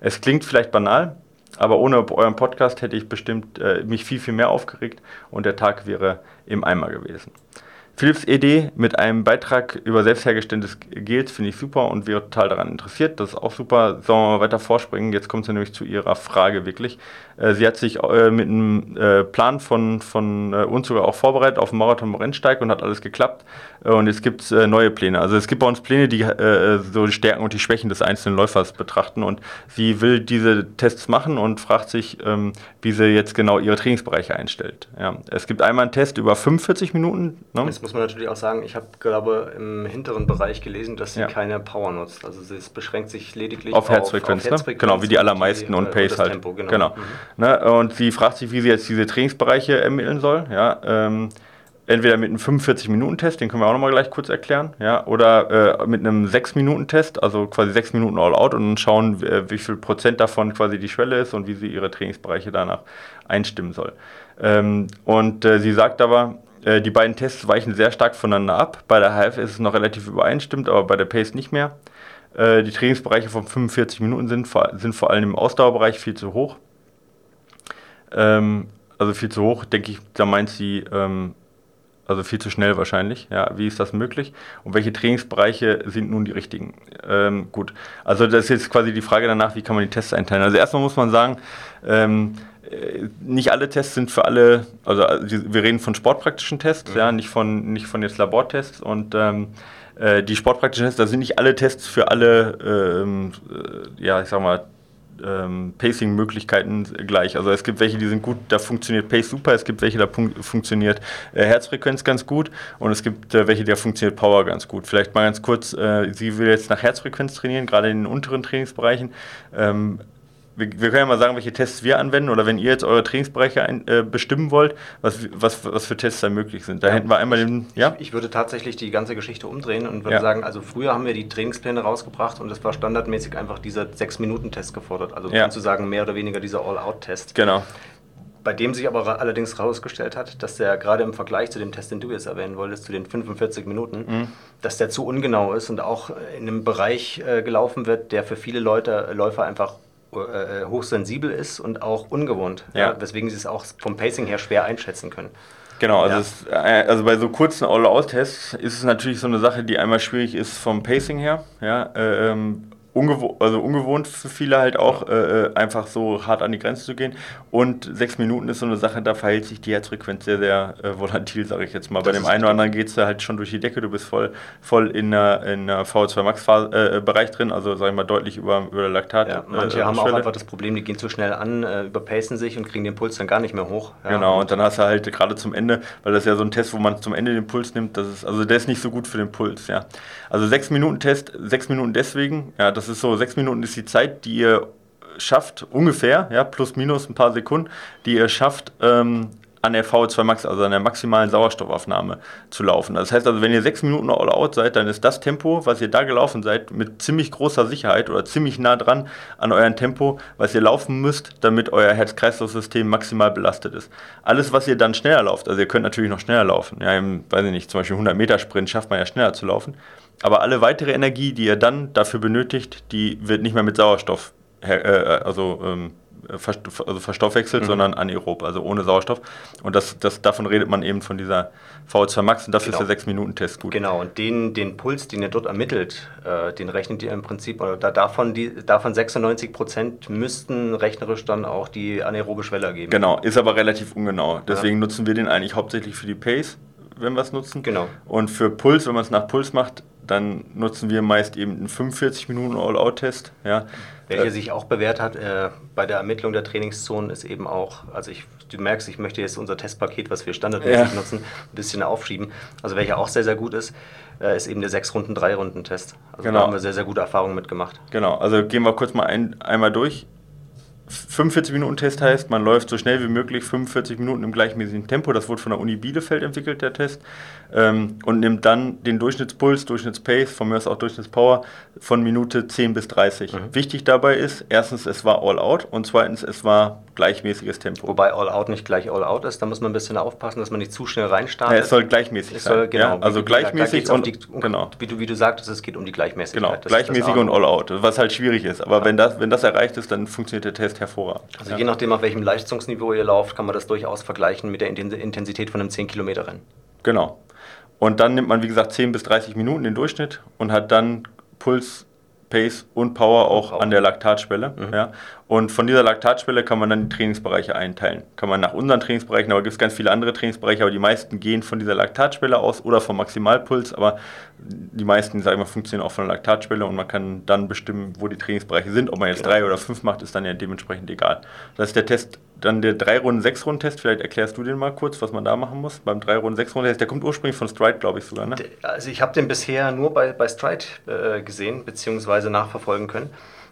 Es klingt vielleicht banal, aber ohne euren Podcast hätte ich bestimmt äh, mich viel, viel mehr aufgeregt und der Tag wäre im Eimer gewesen. Philips ED mit einem Beitrag über selbst hergestelltes Gels finde ich super und wäre total daran interessiert. Das ist auch super. Sollen wir mal weiter vorspringen? Jetzt kommt sie nämlich zu ihrer Frage wirklich. Äh, sie hat sich äh, mit einem äh, Plan von, von uns sogar auch vorbereitet auf den Marathon-Rennsteig und hat alles geklappt. und jetzt gibt es neue Pläne. Also es gibt bei uns Pläne, die so die Stärken und die Schwächen des einzelnen Läufers betrachten. Und sie will diese Tests machen und fragt sich, ähm, wie sie jetzt genau ihre Trainingsbereiche einstellt. Ja. Es gibt einmal einen Test über 45 Minuten. Ne? Muss man natürlich auch sagen, ich habe, glaube im hinteren Bereich gelesen, dass sie ja. keine Power nutzt. Also es beschränkt sich lediglich auf, auf Herzfrequenz. Auf Herzfrequenz ne? Genau, wie die allermeisten und, die, und Pace und halt. Tempo, genau. genau. Mhm. Ne? Und sie fragt sich, wie sie jetzt diese Trainingsbereiche ermitteln soll. Ja, ähm, entweder mit einem 45-Minuten-Test, den können wir auch nochmal gleich kurz erklären, ja, oder äh, mit einem 6-Minuten-Test, also quasi 6 Minuten All-Out und schauen, äh, wie viel Prozent davon quasi die Schwelle ist und wie sie ihre Trainingsbereiche danach einstimmen soll. Ähm, und äh, sie sagt aber, äh, die beiden Tests weichen sehr stark voneinander ab. Bei der HF ist es noch relativ übereinstimmt, aber bei der Pace nicht mehr. Äh, die Trainingsbereiche von 45 Minuten sind, sind vor allem im Ausdauerbereich viel zu hoch. Ähm, also viel zu hoch, denke ich, da meint sie, ähm, also viel zu schnell wahrscheinlich. Ja, wie ist das möglich? Und welche Trainingsbereiche sind nun die richtigen? Ähm, gut, also das ist jetzt quasi die Frage danach, wie kann man die Tests einteilen? Also erstmal muss man sagen, ähm, äh, nicht alle Tests sind für alle, also wir reden von sportpraktischen Tests, mhm. ja, nicht von, nicht von jetzt Labortests und ähm, äh, die sportpraktischen Tests, da sind nicht alle Tests für alle, ähm, äh, ja, ich sag mal, ähm, Pacing-Möglichkeiten gleich. Also es gibt welche, die sind gut, da funktioniert Pace super, es gibt welche, da funktioniert äh, Herzfrequenz ganz gut und es gibt äh, welche, da funktioniert Power ganz gut. Vielleicht mal ganz kurz, äh, sie will jetzt nach Herzfrequenz trainieren, gerade in den unteren Trainingsbereichen. Ähm, wir, wir, können ja mal sagen, welche Tests wir anwenden oder wenn ihr jetzt eure Trainingsbereiche ein, äh, bestimmen wollt, was, was, was für Tests da möglich sind. Da ja, hätten wir einmal den. Ja? Ich, ich, würde tatsächlich die ganze Geschichte umdrehen und würde ja. sagen, also früher haben wir die Trainingspläne rausgebracht und es war standardmäßig einfach dieser 6-Minuten-Test gefordert. Also ja. zu sagen, mehr oder weniger dieser All-Out-Test. Genau. Bei dem sich aber allerdings herausgestellt hat, dass der gerade im Vergleich zu dem Test, den du jetzt erwähnen wolltest, zu den 45 Minuten, mhm. dass der zu ungenau ist und auch in einem Bereich äh, gelaufen wird, der für viele Leute, Läufer einfach äh, hochsensibel ist und auch ungewohnt, ja. Ja, weswegen sie es auch vom Pacing her schwer einschätzen können. Genau, also, ja. es, äh, also bei so kurzen All-Out-Tests ist es natürlich so eine Sache, die einmal schwierig ist vom Pacing her. Ja, äh, ähm, ungewohnt, also ungewohnt für viele halt auch, äh, äh, einfach so hart an die Grenze zu gehen. Und sechs Minuten ist so eine Sache, da verhält sich die Herzfrequenz sehr, sehr äh, volatil, sage ich jetzt mal. Das Bei dem einen oder anderen geht es halt schon durch die Decke, du bist voll, voll in der, in der VO2 Max-Bereich äh, drin, also sage ich mal deutlich über, über der Laktat. Ja, manche äh, haben auch einfach das Problem, die gehen zu schnell an, äh, überpacen sich und kriegen den Puls dann gar nicht mehr hoch. Ja. Genau, und dann hast du halt gerade zum Ende, weil das ist ja so ein Test, wo man zum Ende den Puls nimmt, das ist, also der ist nicht so gut für den Puls, ja. Also sechs Minuten Test, sechs Minuten deswegen, ja, das ist so, sechs Minuten ist die Zeit, die ihr schafft, ungefähr, ja, plus minus ein paar Sekunden, die ihr schafft, ähm, an der VO2 Max, also an der maximalen Sauerstoffaufnahme zu laufen. Das heißt also, wenn ihr sechs Minuten all out seid, dann ist das Tempo, was ihr da gelaufen seid, mit ziemlich großer Sicherheit oder ziemlich nah dran an eurem Tempo, was ihr laufen müsst, damit euer Herz-Kreislauf-System maximal belastet ist. Alles, was ihr dann schneller lauft, also ihr könnt natürlich noch schneller laufen. Ja, im, weiß ich nicht, zum Beispiel 100 Meter Sprint schafft man ja schneller zu laufen. Aber alle weitere Energie, die ihr dann dafür benötigt, die wird nicht mehr mit Sauerstoff äh, also ähm, also verstoffwechselt, mhm. sondern anaerob, also ohne Sauerstoff. Und das, das, davon redet man eben von dieser VO2 Max und dafür genau. ist der 6-Minuten-Test gut. Genau, und den, den Puls, den ihr dort ermittelt, äh, den rechnet ihr im Prinzip, oder da, davon, die, davon 96 Prozent müssten rechnerisch dann auch die anaerobe Schwelle ergeben. Genau, ist aber relativ ungenau. Deswegen ja. nutzen wir den eigentlich hauptsächlich für die Pace, wenn wir es nutzen. Genau. Und für Puls, wenn man es nach Puls macht, dann nutzen wir meist eben einen 45 Minuten All-Out-Test. Ja. Welcher äh, sich auch bewährt hat äh, bei der Ermittlung der Trainingszonen ist eben auch, also ich, du merkst, ich möchte jetzt unser Testpaket, was wir standardmäßig ja. nutzen, ein bisschen aufschieben. Also welcher auch sehr, sehr gut ist, äh, ist eben der 6-Runden-3-Runden-Test. Also genau. da haben wir sehr, sehr gute Erfahrungen mitgemacht. Genau, also gehen wir kurz mal ein, einmal durch. 45 Minuten Test heißt, man läuft so schnell wie möglich 45 Minuten im gleichmäßigen Tempo. Das wurde von der Uni Bielefeld entwickelt, der Test. Ähm, und nimmt dann den Durchschnittspuls, Durchschnittspace, von mir aus auch Durchschnittspower von Minute 10 bis 30. Mhm. Wichtig dabei ist, erstens, es war All Out und zweitens, es war gleichmäßiges Tempo. Wobei All Out nicht gleich All Out ist, da muss man ein bisschen aufpassen, dass man nicht zu schnell reinstartet. Ja, es soll gleichmäßig es soll, sein. Genau, ja, also gleichmäßig und, die, genau. Wie du, wie du sagtest, es geht um die Gleichmäßigkeit. Genau, gleichmäßig und All Out, was halt schwierig ist. Aber ja. wenn, das, wenn das erreicht ist, dann funktioniert der Test hervorragend. Also je nachdem, auf welchem Leistungsniveau ihr lauft, kann man das durchaus vergleichen mit der Intensität von einem 10-Kilometer-Rennen. Genau. Und dann nimmt man, wie gesagt, 10 bis 30 Minuten den Durchschnitt und hat dann Puls Pace und Power auch Power. an der Laktatschwelle. Mhm. Ja. Und von dieser Laktatschwelle kann man dann die Trainingsbereiche einteilen. Kann man nach unseren Trainingsbereichen, aber gibt es ganz viele andere Trainingsbereiche, aber die meisten gehen von dieser Laktatschwelle aus oder vom Maximalpuls, aber die meisten, sage ich mal, funktionieren auch von der Laktatschwelle und man kann dann bestimmen, wo die Trainingsbereiche sind. Ob man jetzt genau. drei oder fünf macht, ist dann ja dementsprechend egal. Das ist der Test, dann der drei Runden, sechs Runden Test. Vielleicht erklärst du den mal kurz, was man da machen muss beim drei Runden, sechs Runden Test. Der kommt ursprünglich von Stride, glaube ich sogar. Ne? Also ich habe den bisher nur bei, bei Stride äh, gesehen beziehungsweise nachverfolgen können.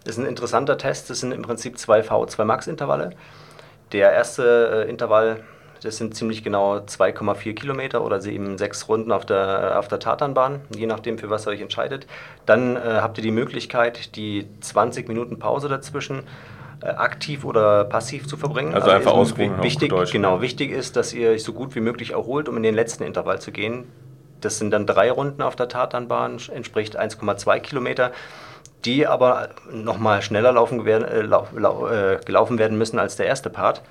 Das ist ein interessanter Test. Das sind im Prinzip zwei VO2 Max Intervalle. Der erste äh, Intervall, das sind ziemlich genau 2,4 Kilometer oder eben sechs Runden auf der, auf der Tatanbahn, je nachdem, für was ihr euch entscheidet. Dann äh, habt ihr die Möglichkeit, die 20 Minuten Pause dazwischen äh, aktiv oder passiv zu verbringen. Also, also einfach ausruhen. Wichtig, genau, wichtig ist, dass ihr euch so gut wie möglich erholt, um in den letzten Intervall zu gehen. Das sind dann drei Runden auf der Tatanbahn, entspricht 1,2 Kilometer die aber nochmal schneller laufen werden, äh, lau, lau, äh, gelaufen werden müssen als der erste Part.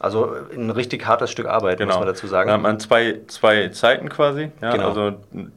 Also ein richtig hartes Stück Arbeit, genau. muss man dazu sagen. Da hat man zwei, zwei Zeiten quasi. Ja? Genau. Also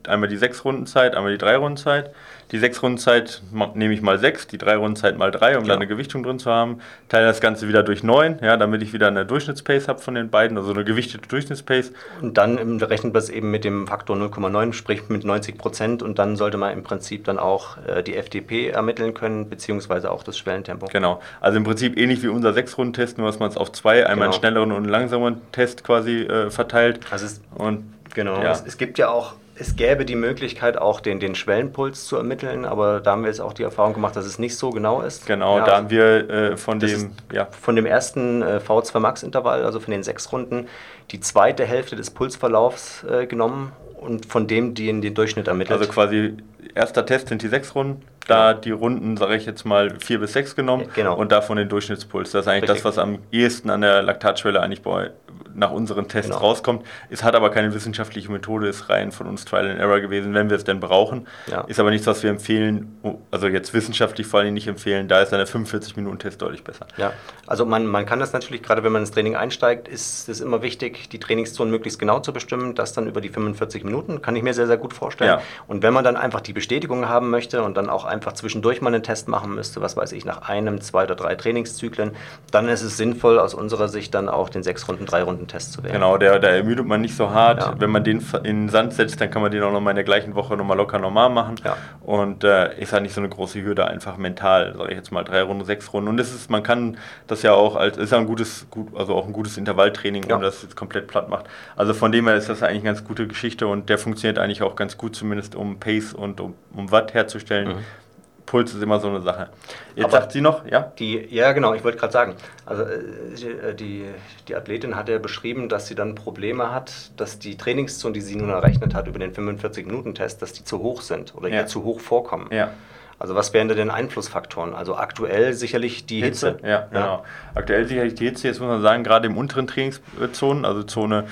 einmal die sechs Runden Zeit, einmal die drei Runden Zeit. Die sechs Runden Zeit nehme ich mal sechs, die drei Runden Zeit mal drei, um ja. da eine Gewichtung drin zu haben. Teile das Ganze wieder durch neun, ja, damit ich wieder eine Durchschnittspace habe von den beiden, also eine gewichtete Durchschnittspace. Und dann rechnet man es eben mit dem Faktor 0,9, sprich mit 90 Prozent. Und dann sollte man im Prinzip dann auch äh, die FDP ermitteln können, beziehungsweise auch das Schwellentempo. Genau. Also im Prinzip ähnlich wie unser sechs-Runden-Test, nur dass man es auf zwei, einmal genau. einen schnelleren und einen langsameren Test quasi äh, verteilt. Also es, und genau. Ja. Es, es gibt ja auch es gäbe die Möglichkeit, auch den, den Schwellenpuls zu ermitteln, aber da haben wir jetzt auch die Erfahrung gemacht, dass es nicht so genau ist. Genau, ja, da haben wir äh, von, dem, ja. von dem ersten äh, V2 Max-Intervall, also von den sechs Runden, die zweite Hälfte des Pulsverlaufs äh, genommen und von dem die in den Durchschnitt ermittelt. Also quasi erster Test sind die sechs Runden, da die Runden, sage ich jetzt mal, vier bis sechs genommen genau. und davon den Durchschnittspuls. Das ist eigentlich Richtig. das, was am ehesten an der Laktatschwelle eigentlich bei, nach unseren Tests genau. rauskommt. Es hat aber keine wissenschaftliche Methode, ist rein von uns Trial and Error gewesen, wenn wir es denn brauchen. Ja. Ist aber nichts, was wir empfehlen, also jetzt wissenschaftlich vor allem nicht empfehlen, da ist dann der 45-Minuten-Test deutlich besser. Ja, also man, man kann das natürlich, gerade wenn man ins Training einsteigt, ist es immer wichtig, die Trainingszonen möglichst genau zu bestimmen, das dann über die 45 Minuten, kann ich mir sehr, sehr gut vorstellen. Ja. Und wenn man dann einfach die Bestätigung haben möchte und dann auch einfach zwischendurch mal einen Test machen müsste, was weiß ich, nach einem, zwei oder drei Trainingszyklen, dann ist es sinnvoll aus unserer Sicht dann auch den sechs Runden, drei Runden Test zu wählen. Genau, der, da ermüdet man nicht so hart. Ja. Wenn man den in den Sand setzt, dann kann man den auch nochmal in der gleichen Woche nochmal locker normal machen. Ja. Und äh, ist halt nicht so eine große Hürde, einfach mental, sage ich jetzt mal, drei Runden, sechs Runden. Und es ist, man kann das ja auch als, ist ja ein gutes, gut, also auch ein gutes Intervalltraining, ja. um das jetzt komplett platt macht. Also von dem her ist das eigentlich eine ganz gute Geschichte und der funktioniert eigentlich auch ganz gut, zumindest um Pace und um, um Watt herzustellen. Mhm. Puls ist immer so eine Sache. Jetzt Aber sagt sie noch, ja? Die, ja, genau, ich wollte gerade sagen, also äh, die, die Athletin hat ja beschrieben, dass sie dann Probleme hat, dass die Trainingszonen, die sie nun errechnet hat über den 45-Minuten-Test, dass die zu hoch sind oder ja. ihr zu hoch vorkommen. Ja. Also was wären da denn Einflussfaktoren? Also aktuell sicherlich die Hitze. Hitze. Ja, ja, genau. Aktuell sicherlich die Hitze. Jetzt muss man sagen, gerade im unteren Trainingszonen, also Zone,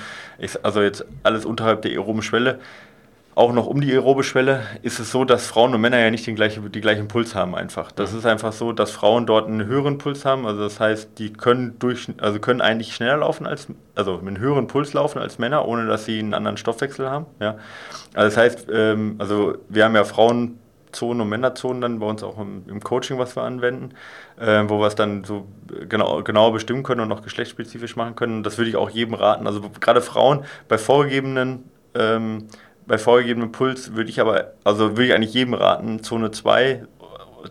also jetzt alles unterhalb der aeroben Schwelle, auch noch um die aerobe Schwelle ist es so, dass Frauen und Männer ja nicht den gleichen, die gleichen Puls haben einfach. Das ist einfach so, dass Frauen dort einen höheren Puls haben. Also das heißt, die können durch, also können eigentlich schneller laufen als, also mit einem höheren Puls laufen als Männer, ohne dass sie einen anderen Stoffwechsel haben. Ja. Also das heißt, ähm, also wir haben ja Frauenzonen und Männerzonen dann bei uns auch im, im Coaching, was wir anwenden, äh, wo wir es dann so genau, genauer bestimmen können und noch geschlechtsspezifisch machen können. Das würde ich auch jedem raten. Also gerade Frauen bei vorgegebenen ähm, bei vorgegebenem Puls würde ich aber, also würde ich eigentlich jedem raten, Zone 2,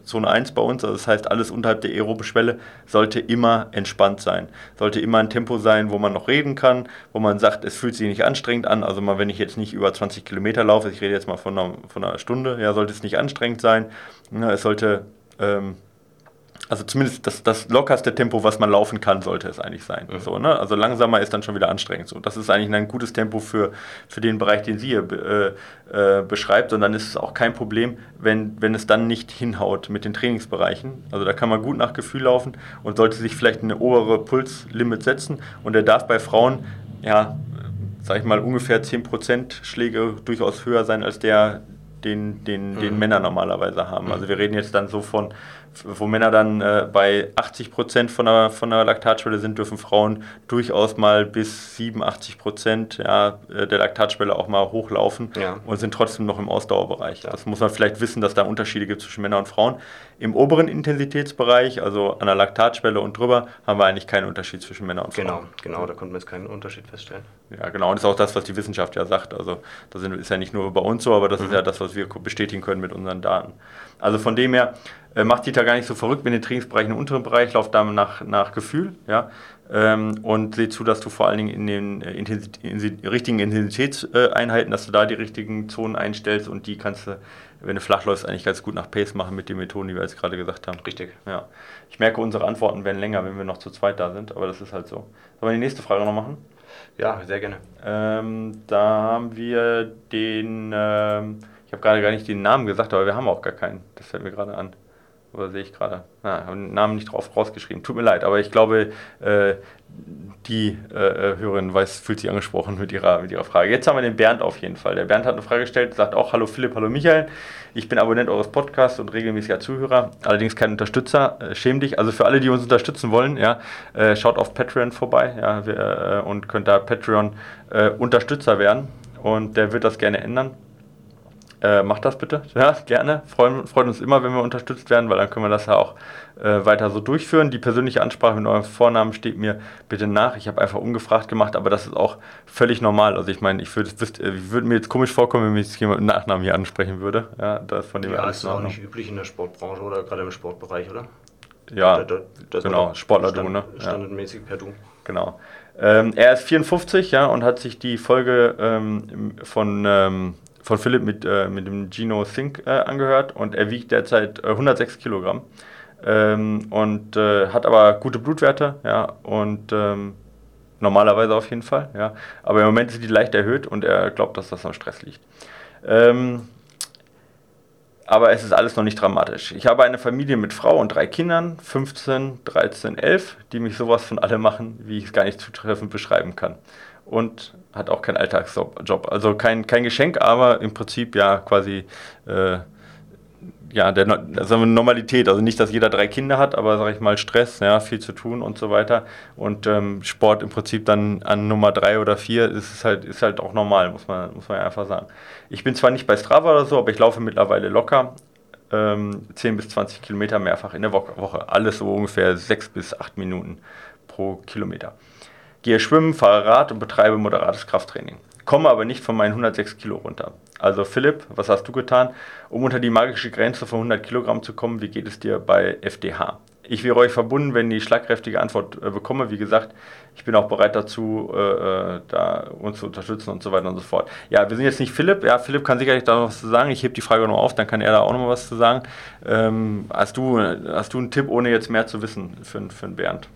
Zone 1 bei uns, also das heißt alles unterhalb der aerobe Schwelle, sollte immer entspannt sein. Sollte immer ein Tempo sein, wo man noch reden kann, wo man sagt, es fühlt sich nicht anstrengend an. Also mal, wenn ich jetzt nicht über 20 Kilometer laufe, ich rede jetzt mal von einer, von einer Stunde, ja, sollte es nicht anstrengend sein. Ja, es sollte ähm, also zumindest das, das lockerste Tempo, was man laufen kann, sollte es eigentlich sein. Mhm. So, ne? Also langsamer ist dann schon wieder anstrengend. So, das ist eigentlich ein gutes Tempo für, für den Bereich, den sie hier äh, äh, beschreibt. Und dann ist es auch kein Problem, wenn, wenn es dann nicht hinhaut mit den Trainingsbereichen. Also da kann man gut nach Gefühl laufen und sollte sich vielleicht eine obere Pulslimit setzen. Und der darf bei Frauen, ja, sag ich mal, ungefähr 10% Schläge durchaus höher sein als der, den, den, den mhm. Männer normalerweise haben. Also wir reden jetzt dann so von wo Männer dann äh, bei 80 Prozent von der, von der Laktatschwelle sind, dürfen Frauen durchaus mal bis 87 Prozent ja, äh, der Laktatschwelle auch mal hochlaufen ja. und sind trotzdem noch im Ausdauerbereich. Ja. Das muss man vielleicht wissen, dass da Unterschiede gibt zwischen Männern und Frauen. Im oberen Intensitätsbereich, also an der Laktatschwelle und drüber, haben wir eigentlich keinen Unterschied zwischen Männern und Frauen. Genau, genau, da konnten wir jetzt keinen Unterschied feststellen. Ja, genau, und das ist auch das, was die Wissenschaft ja sagt. Also das ist ja nicht nur bei uns so, aber das mhm. ist ja das, was wir bestätigen können mit unseren Daten. Also von dem her, äh, macht sich da gar nicht so verrückt mit den Trainingsbereichen im unteren Bereich, lauft da nach, nach Gefühl, ja. Ähm, und seh zu, dass du vor allen Dingen in den äh, Intensit in richtigen Intensitätseinheiten, dass du da die richtigen Zonen einstellst und die kannst du, wenn du flach läufst, eigentlich ganz gut nach Pace machen mit den Methoden, die wir jetzt gerade gesagt haben. Richtig. Ja. Ich merke, unsere Antworten werden länger, wenn wir noch zu zweit da sind, aber das ist halt so. Sollen wir die nächste Frage noch machen? Ja, sehr gerne. Ähm, da haben wir den, ähm, ich habe gerade gar nicht den Namen gesagt, aber wir haben auch gar keinen. Das fällt mir gerade an. Oder sehe ich gerade? Na, habe den Namen nicht drauf rausgeschrieben. Tut mir leid, aber ich glaube, äh, die äh, Hörerin weiß, fühlt sich angesprochen mit ihrer, mit ihrer Frage. Jetzt haben wir den Bernd auf jeden Fall. Der Bernd hat eine Frage gestellt, sagt auch: Hallo Philipp, hallo Michael. Ich bin Abonnent eures Podcasts und regelmäßiger Zuhörer, allerdings kein Unterstützer. Äh, schäm dich. Also für alle, die uns unterstützen wollen, ja, äh, schaut auf Patreon vorbei ja, wir, äh, und könnt da Patreon äh, werden. Und der wird das gerne ändern. Äh, macht das bitte. Ja, gerne. Freuen, freut uns immer, wenn wir unterstützt werden, weil dann können wir das ja auch äh, weiter so durchführen. Die persönliche Ansprache mit eurem Vornamen steht mir bitte nach. Ich habe einfach ungefragt gemacht, aber das ist auch völlig normal. Also ich meine, ich würde äh, würd mir jetzt komisch vorkommen, wenn mich jetzt jemand mit Nachnamen hier ansprechen würde. Ja, das von dem ja ist auch nicht üblich in der Sportbranche oder gerade im Sportbereich, oder? Ja, da, da, genau, Sportler Stand, du, ne? Standardmäßig per Du. Genau. Ähm, er ist 54, ja, und hat sich die Folge ähm, von ähm, von Philipp mit, äh, mit dem Gino Think äh, angehört und er wiegt derzeit äh, 106 Kilogramm ähm, und äh, hat aber gute Blutwerte, ja, und ähm, normalerweise auf jeden Fall, ja, aber im Moment ist die leicht erhöht und er glaubt, dass das am Stress liegt. Ähm, aber es ist alles noch nicht dramatisch. Ich habe eine Familie mit Frau und drei Kindern, 15, 13, 11, die mich sowas von alle machen, wie ich es gar nicht zutreffend beschreiben kann und hat auch keinen Alltagsjob. Also kein, kein Geschenk, aber im Prinzip ja quasi äh, ja, der also Normalität. Also nicht, dass jeder drei Kinder hat, aber sage ich mal Stress, ja, viel zu tun und so weiter. Und ähm, Sport im Prinzip dann an Nummer drei oder vier ist es halt, ist halt auch normal, muss man, muss man einfach sagen. Ich bin zwar nicht bei Strava oder so, aber ich laufe mittlerweile locker. Ähm, 10 bis 20 Kilometer mehrfach in der Woche. Alles so ungefähr 6 bis 8 Minuten pro Kilometer. Gehe schwimmen, fahre Rad und betreibe moderates Krafttraining. Komme aber nicht von meinen 106 Kilo runter. Also Philipp, was hast du getan, um unter die magische Grenze von 100 Kilogramm zu kommen? Wie geht es dir bei FDH? Ich wäre euch verbunden, wenn ich schlagkräftige Antwort äh, bekomme. Wie gesagt, ich bin auch bereit dazu, äh, äh, da uns zu unterstützen und so weiter und so fort. Ja, wir sind jetzt nicht Philipp. Ja, Philipp kann sicherlich da noch was zu sagen. Ich hebe die Frage noch auf, dann kann er da auch noch was zu sagen. Ähm, hast, du, hast du einen Tipp, ohne jetzt mehr zu wissen für, für einen Bernd?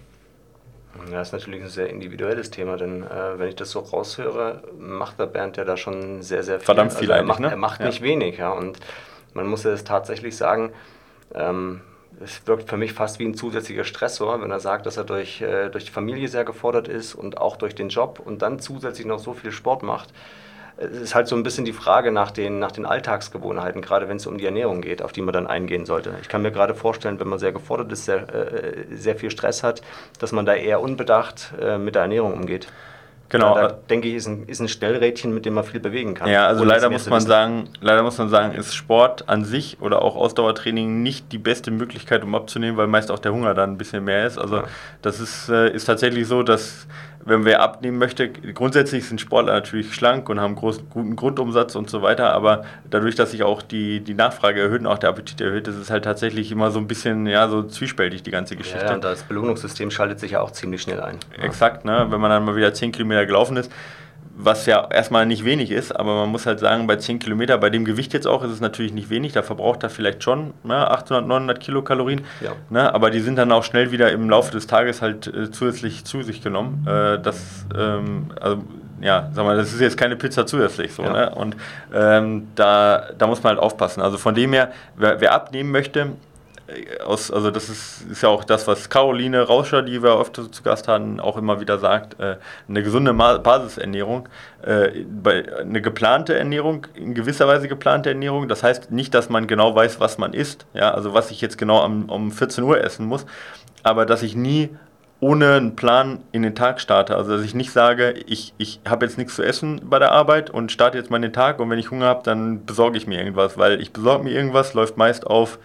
Ja, das ist natürlich ein sehr individuelles Thema, denn äh, wenn ich das so raushöre, macht der Bernd ja da schon sehr, sehr viel. Verdammt viel also er macht, ne? Er macht ja. nicht wenig, ja. Und man muss es tatsächlich sagen, ähm, es wirkt für mich fast wie ein zusätzlicher Stressor, wenn er sagt, dass er durch, äh, durch die Familie sehr gefordert ist und auch durch den Job und dann zusätzlich noch so viel Sport macht. Es ist halt so ein bisschen die Frage nach den, nach den Alltagsgewohnheiten, gerade wenn es um die Ernährung geht, auf die man dann eingehen sollte. Ich kann mir gerade vorstellen, wenn man sehr gefordert ist, sehr, äh, sehr viel Stress hat, dass man da eher unbedacht äh, mit der Ernährung umgeht. Genau. Ja, da denke ich, ist ein, ist ein Schnellrädchen, mit dem man viel bewegen kann. Ja, also leider muss man sagen, leider muss man sagen, ist Sport an sich oder auch Ausdauertraining nicht die beste Möglichkeit, um abzunehmen, weil meist auch der Hunger dann ein bisschen mehr ist. Also ja. das ist, äh, ist tatsächlich so, dass wenn wer abnehmen möchte, grundsätzlich sind Sportler natürlich schlank und haben großen, guten Grundumsatz und so weiter, aber dadurch, dass sich auch die, die Nachfrage erhöht und auch der Appetit erhöht, ist es halt tatsächlich immer so ein bisschen, ja, so zwiespältig, die ganze Geschichte. Ja, und das Belohnungssystem schaltet sich ja auch ziemlich schnell ein. Exakt, ne? wenn man dann mal wieder 10 Kilometer gelaufen ist, was ja erstmal nicht wenig ist, aber man muss halt sagen, bei 10 Kilometer, bei dem Gewicht jetzt auch, ist es natürlich nicht wenig, da verbraucht er vielleicht schon ne, 800, 900 Kilokalorien, ja. ne, aber die sind dann auch schnell wieder im Laufe des Tages halt äh, zusätzlich zu sich genommen. Äh, das, ähm, also, ja, sag mal, das ist jetzt keine Pizza zusätzlich so, ja. ne? Und ähm, da, da muss man halt aufpassen. Also von dem her, wer, wer abnehmen möchte, aus, also das ist, ist ja auch das, was Caroline Rauscher, die wir oft zu Gast hatten, auch immer wieder sagt, äh, eine gesunde Basisernährung, äh, eine geplante Ernährung, in gewisser Weise geplante Ernährung, das heißt nicht, dass man genau weiß, was man isst, ja, also was ich jetzt genau am, um 14 Uhr essen muss, aber dass ich nie ohne einen Plan in den Tag starte. Also dass ich nicht sage, ich, ich habe jetzt nichts zu essen bei der Arbeit und starte jetzt mal den Tag und wenn ich Hunger habe, dann besorge ich mir irgendwas, weil ich besorge mir irgendwas, läuft meist auf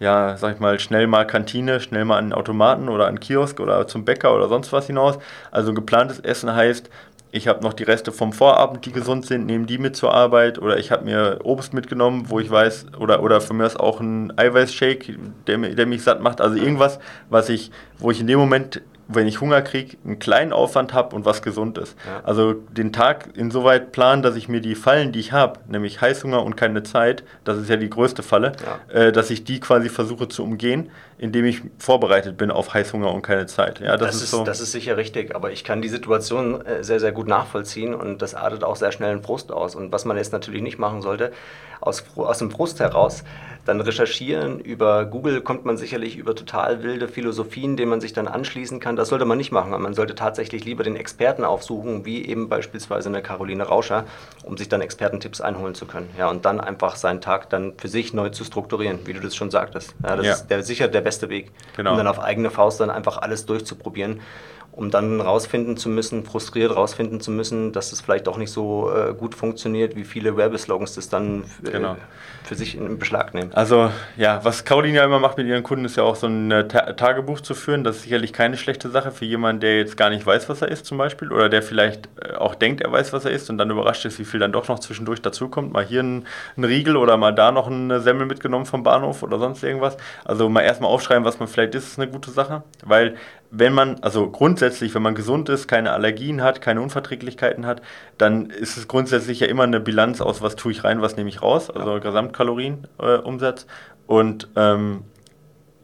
ja, sag ich mal, schnell mal Kantine, schnell mal an den Automaten oder an den Kiosk oder zum Bäcker oder sonst was hinaus. Also geplantes Essen heißt, ich habe noch die Reste vom Vorabend, die gesund sind, nehme die mit zur Arbeit oder ich habe mir Obst mitgenommen, wo ich weiß, oder, oder von mir ist auch ein Eiweißshake, der, der mich satt macht. Also irgendwas, was ich, wo ich in dem Moment wenn ich Hunger kriege, einen kleinen Aufwand habe und was gesund ist. Ja. Also den Tag insoweit planen, dass ich mir die Fallen, die ich habe, nämlich Heißhunger und keine Zeit, das ist ja die größte Falle, ja. äh, dass ich die quasi versuche zu umgehen, indem ich vorbereitet bin auf Heißhunger und keine Zeit. Ja, das, das ist, so. das ist sicher richtig, aber ich kann die Situation äh, sehr, sehr gut nachvollziehen und das artet auch sehr schnell einen Frust aus. Und was man jetzt natürlich nicht machen sollte, aus, aus dem Frust heraus, dann recherchieren. Über Google kommt man sicherlich über total wilde Philosophien, denen man sich dann anschließen kann. Das sollte man nicht machen. Man sollte tatsächlich lieber den Experten aufsuchen, wie eben beispielsweise eine Caroline Rauscher, um sich dann Expertentipps einholen zu können. Ja, und dann einfach seinen Tag dann für sich neu zu strukturieren, wie du das schon sagtest. Ja, das ja. ist der, sicher der beste Weg, genau. um dann auf eigene Faust dann einfach alles durchzuprobieren um dann rausfinden zu müssen, frustriert rausfinden zu müssen, dass es vielleicht auch nicht so äh, gut funktioniert, wie viele Werbeslogans das dann äh, genau. für sich in Beschlag nehmen. Also ja, was Caroline ja immer macht mit ihren Kunden, ist ja auch so ein äh, Ta Tagebuch zu führen. Das ist sicherlich keine schlechte Sache für jemanden, der jetzt gar nicht weiß, was er ist zum Beispiel oder der vielleicht äh, auch denkt, er weiß, was er ist und dann überrascht ist, wie viel dann doch noch zwischendurch dazukommt. Mal hier ein, ein Riegel oder mal da noch eine Semmel mitgenommen vom Bahnhof oder sonst irgendwas. Also mal erstmal aufschreiben, was man vielleicht ist, ist eine gute Sache, weil wenn man, also grundsätzlich, wenn man gesund ist, keine Allergien hat, keine Unverträglichkeiten hat, dann ist es grundsätzlich ja immer eine Bilanz aus, was tue ich rein, was nehme ich raus, also ja. Gesamtkalorienumsatz. Äh, und ähm,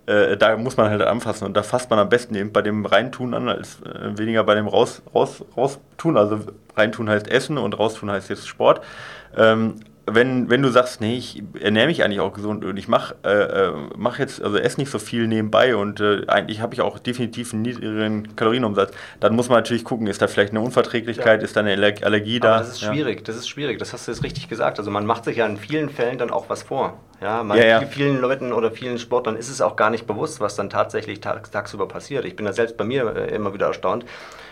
äh, da muss man halt anfassen und da fasst man am besten eben bei dem Reintun an, als äh, weniger bei dem raus, raus, raustun. Also Reintun heißt Essen und Raustun heißt jetzt Sport. Ähm, wenn, wenn du sagst, nee, ich ernähre mich eigentlich auch gesund und ich mache äh, äh, mach jetzt, also esse nicht so viel nebenbei und äh, eigentlich habe ich auch definitiv einen niedrigeren Kalorienumsatz, dann muss man natürlich gucken, ist da vielleicht eine Unverträglichkeit, ja. ist da eine Allergie da? Aber das ist schwierig, ja. das ist schwierig, das hast du jetzt richtig gesagt. Also man macht sich ja in vielen Fällen dann auch was vor. Ja, man, ja, vielen Leuten oder vielen Sportlern ist es auch gar nicht bewusst, was dann tatsächlich tags tagsüber passiert. Ich bin da selbst bei mir äh, immer wieder erstaunt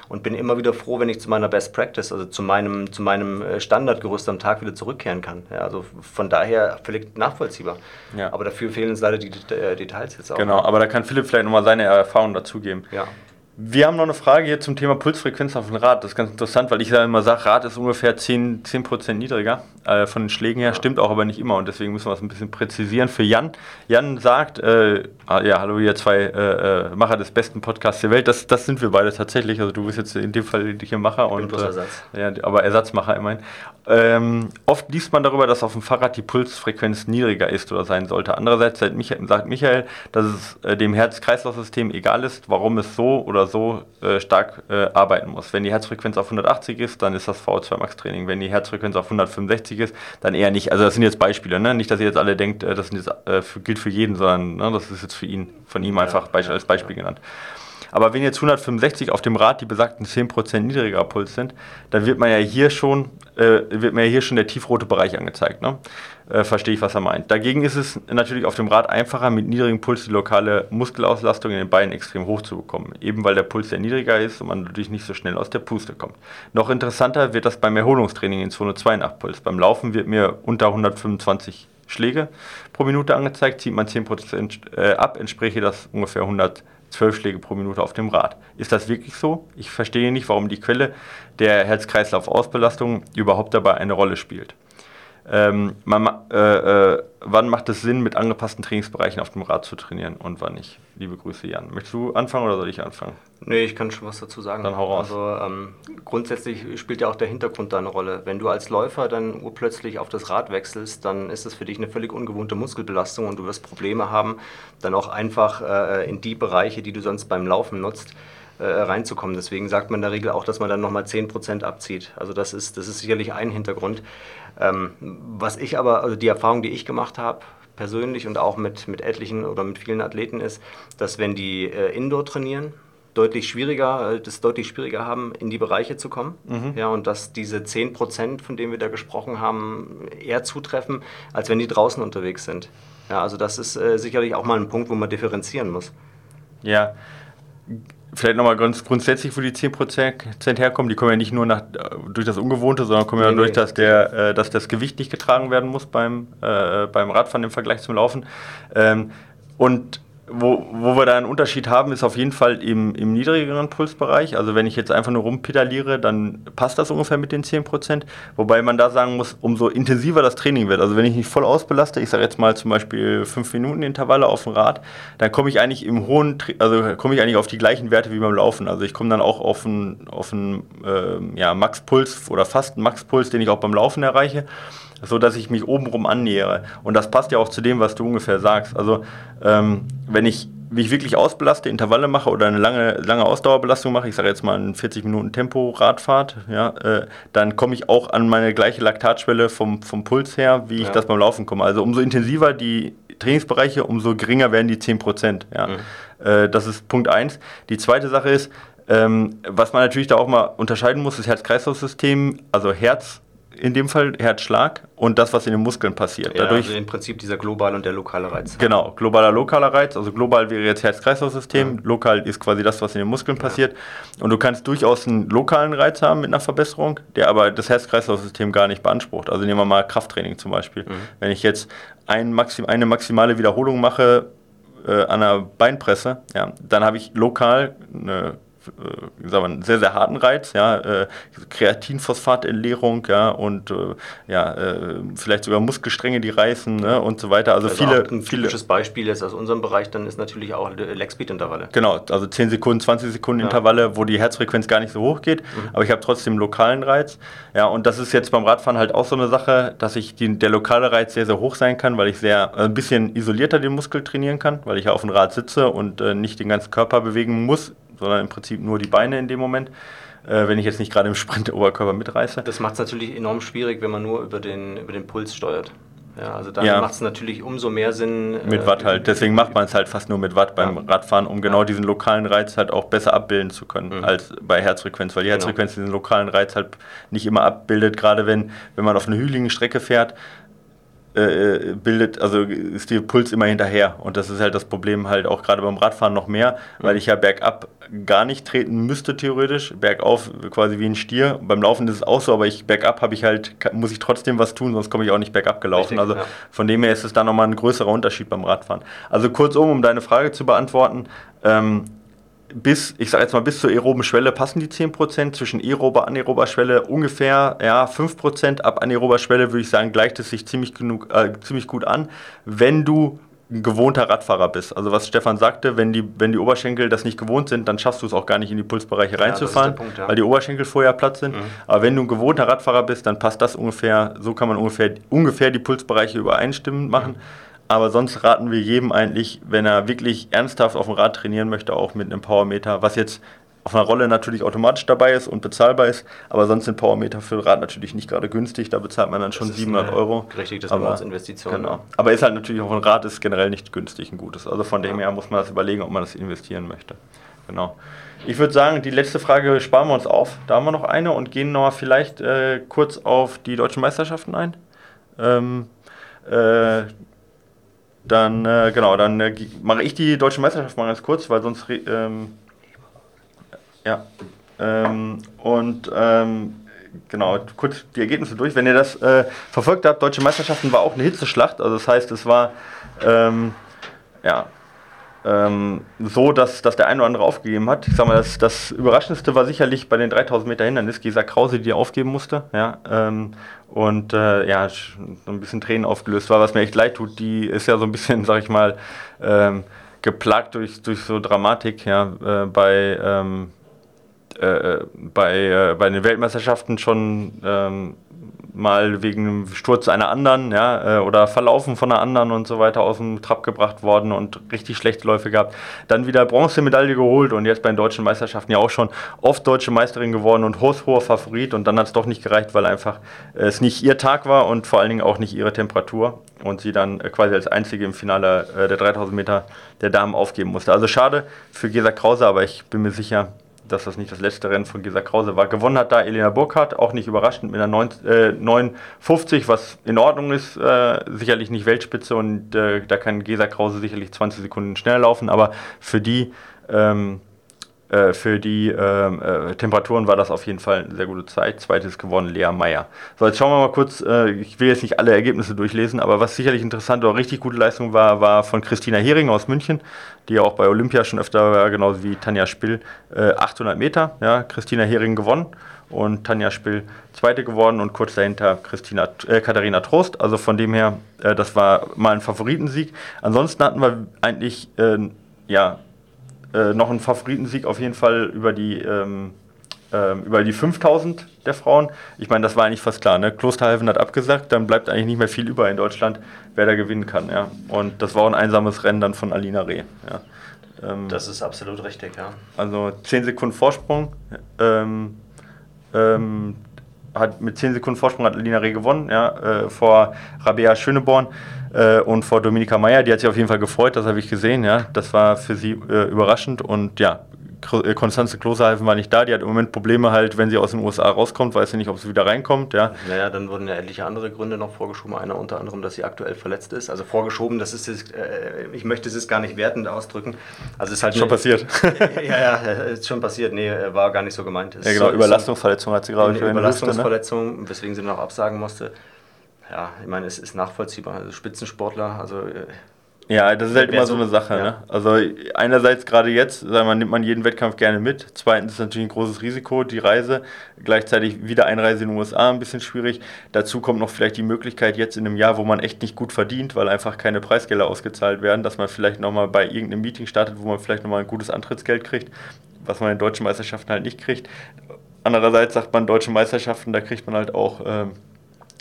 und bin immer wieder froh, wenn ich zu meiner Best Practice, also zu meinem, zu meinem äh, Standardgerüst am Tag wieder zurückkehren kann. Ja, also von daher völlig nachvollziehbar. Ja. Aber dafür fehlen uns leider die äh, Details jetzt auch. Genau, aber da kann Philipp vielleicht nochmal seine Erfahrung dazugeben. Ja. Wir haben noch eine Frage hier zum Thema Pulsfrequenz auf dem Rad. Das ist ganz interessant, weil ich ja immer sage, Rad ist ungefähr 10%, 10 niedriger äh, von den Schlägen her. Stimmt auch aber nicht immer und deswegen müssen wir es ein bisschen präzisieren. Für Jan. Jan sagt, äh, ah, ja, hallo, ihr zwei äh, äh, Macher des besten Podcasts der Welt. Das, das sind wir beide tatsächlich. Also du bist jetzt in dem Fall hier Macher. und, äh, Ersatz. Ja, aber Ersatzmacher immerhin. Ähm, oft liest man darüber, dass auf dem Fahrrad die Pulsfrequenz niedriger ist oder sein sollte. Andererseits sagt Michael, sagt Michael dass es äh, dem Herz-Kreislauf-System egal ist, warum es so oder so äh, stark äh, arbeiten muss. Wenn die Herzfrequenz auf 180 ist, dann ist das VO2 Max Training. Wenn die Herzfrequenz auf 165 ist, dann eher nicht. Also das sind jetzt Beispiele, ne? nicht, dass ihr jetzt alle denkt, äh, das jetzt, äh, für, gilt für jeden, sondern ne? das ist jetzt für ihn, von ihm einfach ja, als Beispiel genannt. Aber wenn jetzt 165 auf dem Rad die besagten 10% niedriger Puls sind, dann wird man ja hier schon, äh, wird mir ja hier schon der tiefrote Bereich angezeigt. Ne? Äh, verstehe ich, was er meint. Dagegen ist es natürlich auf dem Rad einfacher, mit niedrigem Puls die lokale Muskelauslastung in den Beinen extrem hoch zu bekommen. Eben weil der Puls ja niedriger ist und man natürlich nicht so schnell aus der Puste kommt. Noch interessanter wird das beim Erholungstraining in Zone 2 nach Puls. Beim Laufen wird mir unter 125 Schläge pro Minute angezeigt, zieht man 10% äh, ab, entspräche das ungefähr 112 Schläge pro Minute auf dem Rad. Ist das wirklich so? Ich verstehe nicht, warum die Quelle der Herz-Kreislauf-Ausbelastung überhaupt dabei eine Rolle spielt. Ähm, man, äh, äh, wann macht es Sinn, mit angepassten Trainingsbereichen auf dem Rad zu trainieren und wann nicht? Liebe Grüße, Jan. Möchtest du anfangen oder soll ich anfangen? Nee, ich kann schon was dazu sagen. Dann hau raus. Also ähm, grundsätzlich spielt ja auch der Hintergrund da eine Rolle. Wenn du als Läufer dann urplötzlich auf das Rad wechselst, dann ist das für dich eine völlig ungewohnte Muskelbelastung und du wirst Probleme haben, dann auch einfach äh, in die Bereiche, die du sonst beim Laufen nutzt, äh, reinzukommen. Deswegen sagt man in der Regel auch, dass man dann nochmal 10% abzieht. Also das ist, das ist sicherlich ein Hintergrund. Ähm, was ich aber, also die Erfahrung, die ich gemacht habe, persönlich und auch mit, mit etlichen oder mit vielen Athleten ist, dass wenn die äh, Indoor trainieren, deutlich schwieriger, äh, das deutlich schwieriger haben, in die Bereiche zu kommen. Mhm. Ja, und dass diese 10%, von denen wir da gesprochen haben, eher zutreffen, als wenn die draußen unterwegs sind. Ja, also das ist äh, sicherlich auch mal ein Punkt, wo man differenzieren muss. Ja, vielleicht nochmal ganz grundsätzlich, wo die 10% herkommen. Die kommen ja nicht nur nach, durch das Ungewohnte, sondern kommen nee, ja nee. durch, dass, der, äh, dass das Gewicht nicht getragen werden muss beim, äh, beim Radfahren im Vergleich zum Laufen. Ähm, und wo, wo wir da einen Unterschied haben, ist auf jeden Fall im, im niedrigeren Pulsbereich. Also wenn ich jetzt einfach nur rumpedaliere, dann passt das ungefähr mit den 10%. Wobei man da sagen muss, umso intensiver das Training wird. Also wenn ich mich voll ausbelaste, ich sage jetzt mal zum Beispiel 5 Minuten Intervalle auf dem Rad, dann komme ich eigentlich im hohen, also komme ich eigentlich auf die gleichen Werte wie beim Laufen. Also ich komme dann auch auf einen, auf einen äh, ja, Maxpuls oder fast einen Maxpuls, den ich auch beim Laufen erreiche so dass ich mich obenrum annähere. Und das passt ja auch zu dem, was du ungefähr sagst. Also ähm, wenn ich mich wirklich ausbelaste, Intervalle mache oder eine lange, lange Ausdauerbelastung mache, ich sage jetzt mal ein 40 Minuten Tempo-Radfahrt, ja, äh, dann komme ich auch an meine gleiche Laktatschwelle vom, vom Puls her, wie ich ja. das beim Laufen komme. Also umso intensiver die Trainingsbereiche, umso geringer werden die 10 Prozent. Ja. Mhm. Äh, das ist Punkt 1. Die zweite Sache ist, ähm, was man natürlich da auch mal unterscheiden muss, ist Herz-Kreislauf-System, also Herz in dem Fall Herzschlag und das, was in den Muskeln passiert. Ja, Dadurch, also im Prinzip dieser globale und der lokale Reiz. Genau, globaler, lokaler Reiz. Also global wäre jetzt Herz-Kreislauf-System, ja. lokal ist quasi das, was in den Muskeln ja. passiert. Und du kannst durchaus einen lokalen Reiz haben mit einer Verbesserung, der aber das Herz-Kreislauf-System gar nicht beansprucht. Also nehmen wir mal Krafttraining zum Beispiel. Mhm. Wenn ich jetzt ein Maxim, eine maximale Wiederholung mache, äh, an einer Beinpresse, ja, dann habe ich lokal eine äh, sagen wir, einen sehr, sehr harten Reiz, ja, äh, Kreatinphosphatentleerung, ja, und äh, ja, äh, vielleicht sogar Muskelstränge, die reißen ne, und so weiter. Also, also viele. ein typisches viele, Beispiel jetzt aus unserem Bereich dann ist natürlich auch Leg-Speed-Intervalle. Genau, also 10 Sekunden, 20 Sekunden ja. Intervalle, wo die Herzfrequenz gar nicht so hoch geht, mhm. aber ich habe trotzdem lokalen Reiz. Ja, und das ist jetzt beim Radfahren halt auch so eine Sache, dass ich die, der lokale Reiz sehr, sehr hoch sein kann, weil ich sehr also ein bisschen isolierter den Muskel trainieren kann, weil ich ja auf dem Rad sitze und äh, nicht den ganzen Körper bewegen muss sondern im Prinzip nur die Beine in dem Moment, äh, wenn ich jetzt nicht gerade im Sprint der Oberkörper mitreiße. Das macht es natürlich enorm schwierig, wenn man nur über den, über den Puls steuert. Ja, also dann ja. macht es natürlich umso mehr Sinn. Mit äh, Watt halt. Deswegen macht man es halt fast nur mit Watt beim ja. Radfahren, um genau diesen lokalen Reiz halt auch besser abbilden zu können mhm. als bei Herzfrequenz, weil die genau. Herzfrequenz genau. diesen lokalen Reiz halt nicht immer abbildet, gerade wenn, wenn man auf einer hügeligen Strecke fährt äh, bildet, also ist der Puls immer hinterher. Und das ist halt das Problem halt auch gerade beim Radfahren noch mehr, weil ich ja bergab gar nicht treten müsste theoretisch, bergauf quasi wie ein Stier. Beim Laufen ist es auch so, aber ich bergab habe ich halt, muss ich trotzdem was tun, sonst komme ich auch nicht bergab gelaufen. Richtig, also ja. von dem her ist es da nochmal ein größerer Unterschied beim Radfahren. Also kurzum, um deine Frage zu beantworten, ähm, bis, ich sage jetzt mal, bis zur aeroben Schwelle passen die 10%, zwischen aerober, anaerober Schwelle ungefähr ja, 5%, ab anaerober Schwelle würde ich sagen, gleicht es sich ziemlich, genug, äh, ziemlich gut an, wenn du ein gewohnter Radfahrer bist. Also was Stefan sagte, wenn die, wenn die Oberschenkel das nicht gewohnt sind, dann schaffst du es auch gar nicht in die Pulsbereiche reinzufahren, ja, Punkt, ja. weil die Oberschenkel vorher Platz sind. Mhm. Aber wenn du ein gewohnter Radfahrer bist, dann passt das ungefähr, so kann man ungefähr, ungefähr die Pulsbereiche übereinstimmend machen. Mhm. Aber sonst raten wir jedem eigentlich, wenn er wirklich ernsthaft auf dem Rad trainieren möchte, auch mit einem Powermeter, was jetzt auf einer Rolle natürlich automatisch dabei ist und bezahlbar ist, aber sonst sind Powermeter für Rad natürlich nicht gerade günstig, da bezahlt man dann schon 700 Euro. Richtig, das ist Investition. Genau. Aber ist halt natürlich auch ein Rad ist generell nicht günstig ein gutes. Also von dem her muss man das überlegen, ob man das investieren möchte. genau. Ich würde sagen, die letzte Frage sparen wir uns auf. Da haben wir noch eine und gehen noch vielleicht äh, kurz auf die deutschen Meisterschaften ein. Ähm, äh, dann, äh, genau, dann äh, mache ich die deutsche Meisterschaft mal ganz kurz, weil sonst. Ähm, ja. Ähm, und ähm, genau, kurz die Ergebnisse durch. Wenn ihr das äh, verfolgt habt, Deutsche Meisterschaften war auch eine Hitzeschlacht. Also das heißt, es war ähm, ja, ähm, so, dass, dass der eine oder andere aufgegeben hat. Ich sag mal, das, das Überraschendste war sicherlich bei den 3000 Meter Hindernis Gesa Krause, die aufgeben musste. Ja, ähm, und äh, ja, so ein bisschen Tränen aufgelöst war, was mir echt leid tut. Die ist ja so ein bisschen, sag ich mal, ähm, geplagt durch, durch so Dramatik ja, äh, bei, ähm, äh, äh bei, äh, bei den Weltmeisterschaften schon ähm, mal wegen Sturz einer anderen ja, äh, oder Verlaufen von einer anderen und so weiter aus dem Trab gebracht worden und richtig schlechte Läufe gehabt. Dann wieder Bronzemedaille geholt und jetzt bei den deutschen Meisterschaften ja auch schon oft deutsche Meisterin geworden und hoher Favorit und dann hat es doch nicht gereicht, weil einfach es nicht ihr Tag war und vor allen Dingen auch nicht ihre Temperatur und sie dann äh, quasi als einzige im Finale äh, der 3000 Meter der Damen aufgeben musste. Also schade für Gesa Krause, aber ich bin mir sicher, dass das nicht das letzte Rennen von Gesa Krause war. Gewonnen hat da Elena Burkhardt, auch nicht überraschend mit einer 9, äh, 950, was in Ordnung ist, äh, sicherlich nicht Weltspitze und äh, da kann Gesa Krause sicherlich 20 Sekunden schneller laufen, aber für die ähm, äh, für die ähm, äh, Temperaturen war das auf jeden Fall eine sehr gute Zeit. Zweites gewonnen Lea Meyer. So, jetzt schauen wir mal kurz, äh, ich will jetzt nicht alle Ergebnisse durchlesen, aber was sicherlich interessant oder richtig gute Leistung war, war von Christina Hering aus München, die ja auch bei Olympia schon öfter war, genauso wie Tanja Spill, 800 Meter. Ja, Christina Hering gewonnen und Tanja Spill Zweite geworden und kurz dahinter Christina, äh, Katharina Trost. Also von dem her, äh, das war mal ein Favoritensieg. Ansonsten hatten wir eigentlich äh, ja, äh, noch ein Favoritensieg auf jeden Fall über die, ähm, ähm, über die 5000 der Frauen. Ich meine, das war eigentlich fast klar. Ne? Klosterhalfen hat abgesagt, dann bleibt eigentlich nicht mehr viel über in Deutschland, wer da gewinnen kann. Ja? Und das war auch ein einsames Rennen dann von Alina Reh. Ja? Ähm, das ist absolut richtig, ja. Also 10 Sekunden Vorsprung. Ähm, ähm, hat mit 10 Sekunden Vorsprung hat Alina Reh gewonnen, ja, äh, vor Rabea Schöneborn äh, und vor Dominika Meyer. Die hat sich auf jeden Fall gefreut, das habe ich gesehen. Ja. Das war für sie äh, überraschend und ja, Konstanze Klosterhalfen war nicht da. Die hat im Moment Probleme halt, wenn sie aus den USA rauskommt, weiß sie nicht, ob sie wieder reinkommt. Ja. Naja, dann wurden ja etliche andere Gründe noch vorgeschoben. Einer unter anderem, dass sie aktuell verletzt ist. Also vorgeschoben, das ist, äh, ich möchte es gar nicht wertend ausdrücken. Also ist halt schon passiert. ja, ja, ist schon passiert. Nee, war gar nicht so gemeint. ja, genau, Überlastungsverletzung hat sie gerade. Eine Überlastungsverletzung, ne? weswegen sie noch absagen musste ja, ich meine, es ist nachvollziehbar. Also Spitzensportler, also. Äh, ja, das ist halt immer so eine Sache. Ja. Ne? Also einerseits gerade jetzt, sagen wir, nimmt man jeden Wettkampf gerne mit. Zweitens ist natürlich ein großes Risiko, die Reise. Gleichzeitig wieder Einreise in den USA ein bisschen schwierig. Dazu kommt noch vielleicht die Möglichkeit jetzt in einem Jahr, wo man echt nicht gut verdient, weil einfach keine Preisgelder ausgezahlt werden, dass man vielleicht nochmal bei irgendeinem Meeting startet, wo man vielleicht nochmal ein gutes Antrittsgeld kriegt, was man in deutschen Meisterschaften halt nicht kriegt. Andererseits sagt man, deutsche Meisterschaften, da kriegt man halt auch... Ähm,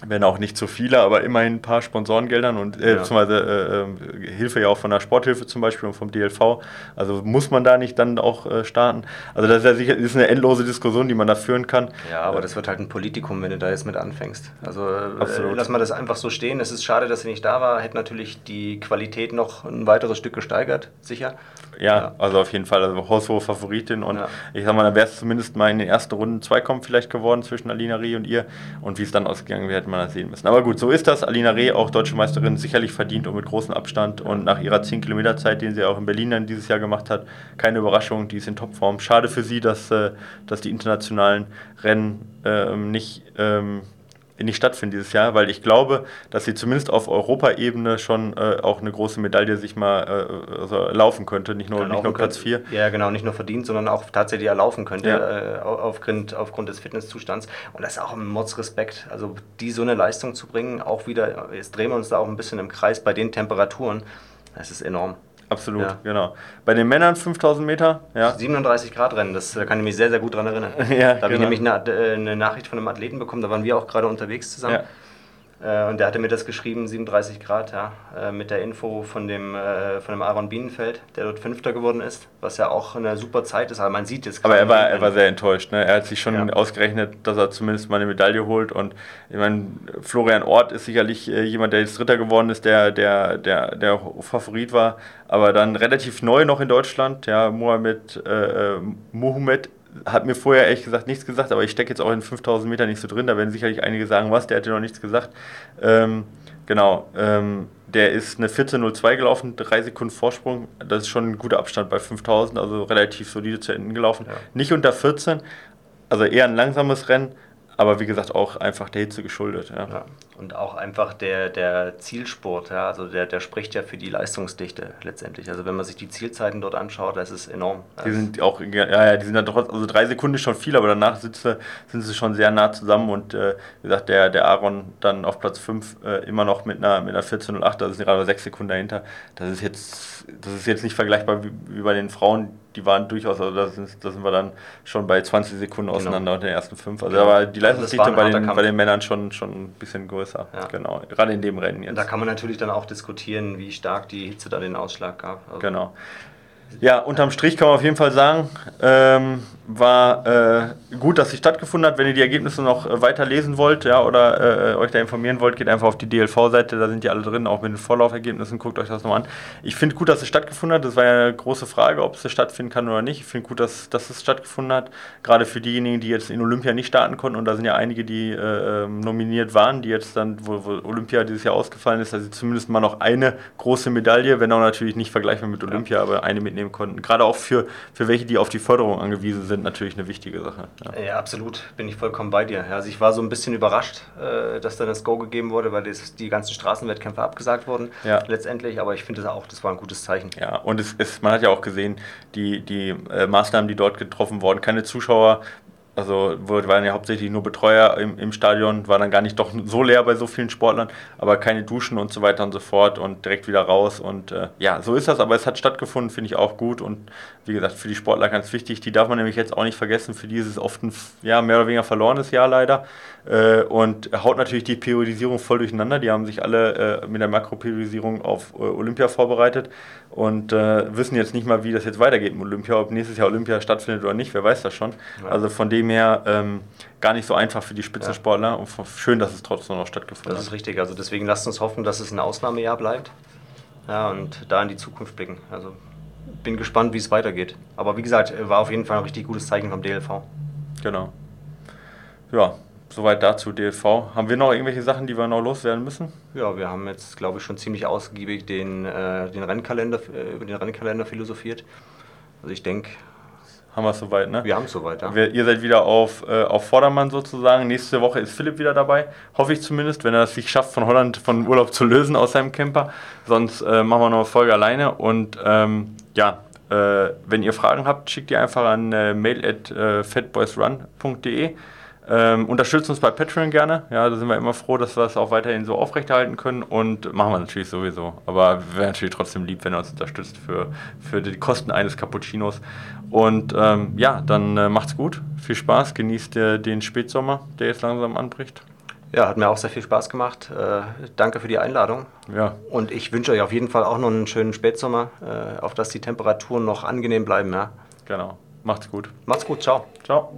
wenn auch nicht zu viele, aber immerhin ein paar Sponsorengeldern und äh, ja. beziehungsweise äh, Hilfe ja auch von der Sporthilfe zum Beispiel und vom DLV. Also muss man da nicht dann auch äh, starten. Also das ist ja sicher ist eine endlose Diskussion, die man da führen kann. Ja, aber das wird halt ein Politikum, wenn du da jetzt mit anfängst. Also äh, lass mal das einfach so stehen. Es ist schade, dass sie nicht da war. Hätte natürlich die Qualität noch ein weiteres Stück gesteigert, sicher. Ja, ja. also auf jeden Fall. Also haushohe Favoritin und ja. ich sag mal, da wäre es zumindest mal in den ersten Runden Zweikampf vielleicht geworden zwischen Alina Reh und ihr und wie es dann ausgegangen wäre, hätte man das sehen müssen. Aber gut, so ist das. Alina Reh, auch deutsche Meisterin, sicherlich verdient und mit großem Abstand und nach ihrer 10 Kilometer Zeit, den sie auch in Berlin dann dieses Jahr gemacht hat, keine Überraschung, die ist in Topform. Schade für sie, dass, äh, dass die internationalen Rennen ähm, nicht ähm, nicht stattfinden dieses Jahr, weil ich glaube, dass sie zumindest auf Europaebene schon äh, auch eine große Medaille sich mal äh, also laufen könnte, nicht nur, nicht nur Platz 4. Ja, genau, nicht nur verdient, sondern auch tatsächlich erlaufen könnte ja. äh, aufgrund, aufgrund des Fitnesszustands. Und das ist auch ein Mordsrespekt, also die so eine Leistung zu bringen, auch wieder, jetzt drehen wir uns da auch ein bisschen im Kreis bei den Temperaturen, das ist enorm. Absolut, ja. genau. Bei den Männern 5000 Meter, ja. 37 Grad Rennen, das, da kann ich mich sehr, sehr gut dran erinnern. ja, da habe genau. ich nämlich eine, äh, eine, Nachricht von einem Athleten bekommen, da waren wir auch gerade unterwegs zusammen. Ja. Äh, und der hatte mir das geschrieben, 37 Grad, ja, äh, mit der Info von dem, äh, von dem Aaron Bienenfeld, der dort Fünfter geworden ist, was ja auch eine super Zeit ist, aber man sieht jetzt Aber er war, er war sehr enttäuscht, ne? er hat sich schon ja. ausgerechnet, dass er zumindest mal eine Medaille holt und ich meine, Florian Ort ist sicherlich jemand, der jetzt Dritter geworden ist, der, der, der, der Favorit war, aber dann relativ neu noch in Deutschland, ja, Mohamed, äh, Mohamed hat mir vorher ehrlich gesagt nichts gesagt, aber ich stecke jetzt auch in 5000 Meter nicht so drin. Da werden sicherlich einige sagen, was, der hat dir noch nichts gesagt. Ähm, genau, ähm, der ist eine 14.02 gelaufen, drei Sekunden Vorsprung. Das ist schon ein guter Abstand bei 5000, also relativ solide zu Ende gelaufen. Ja. Nicht unter 14, also eher ein langsames Rennen, aber wie gesagt auch einfach der Hitze geschuldet. Ja. ja. Und auch einfach der, der Zielsport, ja, also der, der spricht ja für die Leistungsdichte letztendlich. Also wenn man sich die Zielzeiten dort anschaut, das ist enorm. Die sind auch, ja, ja, die sind dann doch, also drei Sekunden ist schon viel, aber danach sitze, sind sie schon sehr nah zusammen und äh, wie gesagt, der, der Aaron dann auf Platz 5 äh, immer noch mit einer, mit einer 14.08, da sind gerade sechs Sekunden dahinter. Das ist jetzt, das ist jetzt nicht vergleichbar wie, wie bei den Frauen, die waren durchaus, also da sind, da sind wir dann schon bei 20 Sekunden genau. auseinander genau. unter den ersten fünf. Also da war die Leistungsdichte bei den, bei den Männern schon, schon ein bisschen größer. Ja. Genau, gerade in dem Rennen jetzt. Da kann man natürlich dann auch diskutieren, wie stark die Hitze da den Ausschlag gab. Also genau. Ja, unterm Strich kann man auf jeden Fall sagen, ähm, war äh, gut, dass sie stattgefunden hat. Wenn ihr die Ergebnisse noch äh, weiter lesen wollt ja, oder äh, euch da informieren wollt, geht einfach auf die DLV-Seite, da sind die alle drin, auch mit den Vorlaufergebnissen, guckt euch das nochmal an. Ich finde gut, dass es stattgefunden hat. Das war ja eine große Frage, ob es stattfinden kann oder nicht. Ich finde gut, dass, dass es stattgefunden hat. Gerade für diejenigen, die jetzt in Olympia nicht starten konnten, und da sind ja einige, die äh, ähm, nominiert waren, die jetzt dann, wo, wo, Olympia dieses Jahr ausgefallen ist, dass sie zumindest mal noch eine große Medaille, wenn auch natürlich nicht vergleichbar mit Olympia, ja. aber eine mitnehmen konnten. Gerade auch für, für welche, die auf die Förderung angewiesen sind, natürlich eine wichtige Sache. Ja, ja absolut. Bin ich vollkommen bei dir. Also ich war so ein bisschen überrascht, äh, dass dann das Go gegeben wurde, weil die ganzen Straßenwettkämpfe abgesagt wurden ja. letztendlich. Aber ich finde das auch, das war ein gutes Zeichen. Ja, und es, es, man hat ja auch gesehen, die, die äh, Maßnahmen, die dort getroffen wurden, keine Zuschauer also waren ja hauptsächlich nur Betreuer im, im Stadion, war dann gar nicht doch so leer bei so vielen Sportlern, aber keine Duschen und so weiter und so fort und direkt wieder raus. Und äh, ja, so ist das, aber es hat stattgefunden, finde ich auch gut. Und wie gesagt, für die Sportler ganz wichtig. Die darf man nämlich jetzt auch nicht vergessen, für die ist es oft ein ja, mehr oder weniger verlorenes Jahr leider. Äh, und haut natürlich die Periodisierung voll durcheinander. Die haben sich alle äh, mit der Makroperiodisierung auf äh, Olympia vorbereitet und äh, wissen jetzt nicht mal, wie das jetzt weitergeht mit Olympia, ob nächstes Jahr Olympia stattfindet oder nicht, wer weiß das schon. Ja. Also von dem her ähm, gar nicht so einfach für die Spitzensportler ja. und schön, dass es trotzdem noch stattgefunden hat. Das ist richtig, also deswegen lasst uns hoffen, dass es ein Ausnahmejahr bleibt ja, und da in die Zukunft blicken. Also bin gespannt, wie es weitergeht. Aber wie gesagt, war auf jeden Fall ein richtig gutes Zeichen vom DLV. Genau. Ja, Soweit dazu DLV. Haben wir noch irgendwelche Sachen, die wir noch loswerden müssen? Ja, wir haben jetzt, glaube ich, schon ziemlich ausgiebig den, äh, den Rennkalender, äh, über den Rennkalender philosophiert. Also ich denke. Haben wir es soweit, ne? Wir haben es soweit, ja. Wir, ihr seid wieder auf, äh, auf Vordermann sozusagen. Nächste Woche ist Philipp wieder dabei. Hoffe ich zumindest, wenn er es sich schafft, von Holland von Urlaub zu lösen aus seinem Camper. Sonst äh, machen wir noch eine Folge alleine. Und ähm, ja, äh, wenn ihr Fragen habt, schickt die einfach an äh, mail at fatboysrun.de. Ähm, unterstützt uns bei Patreon gerne. Ja, da sind wir immer froh, dass wir es auch weiterhin so aufrechterhalten können und machen wir natürlich sowieso. Aber wäre natürlich trotzdem lieb, wenn ihr uns unterstützt für, für die Kosten eines Cappuccinos. Und ähm, ja, dann äh, macht's gut. Viel Spaß. Genießt äh, den Spätsommer, der jetzt langsam anbricht. Ja, hat mir auch sehr viel Spaß gemacht. Äh, danke für die Einladung. Ja. Und ich wünsche euch auf jeden Fall auch noch einen schönen Spätsommer, äh, auf dass die Temperaturen noch angenehm bleiben. Ja? Genau. Macht's gut. Macht's gut. Ciao. Ciao.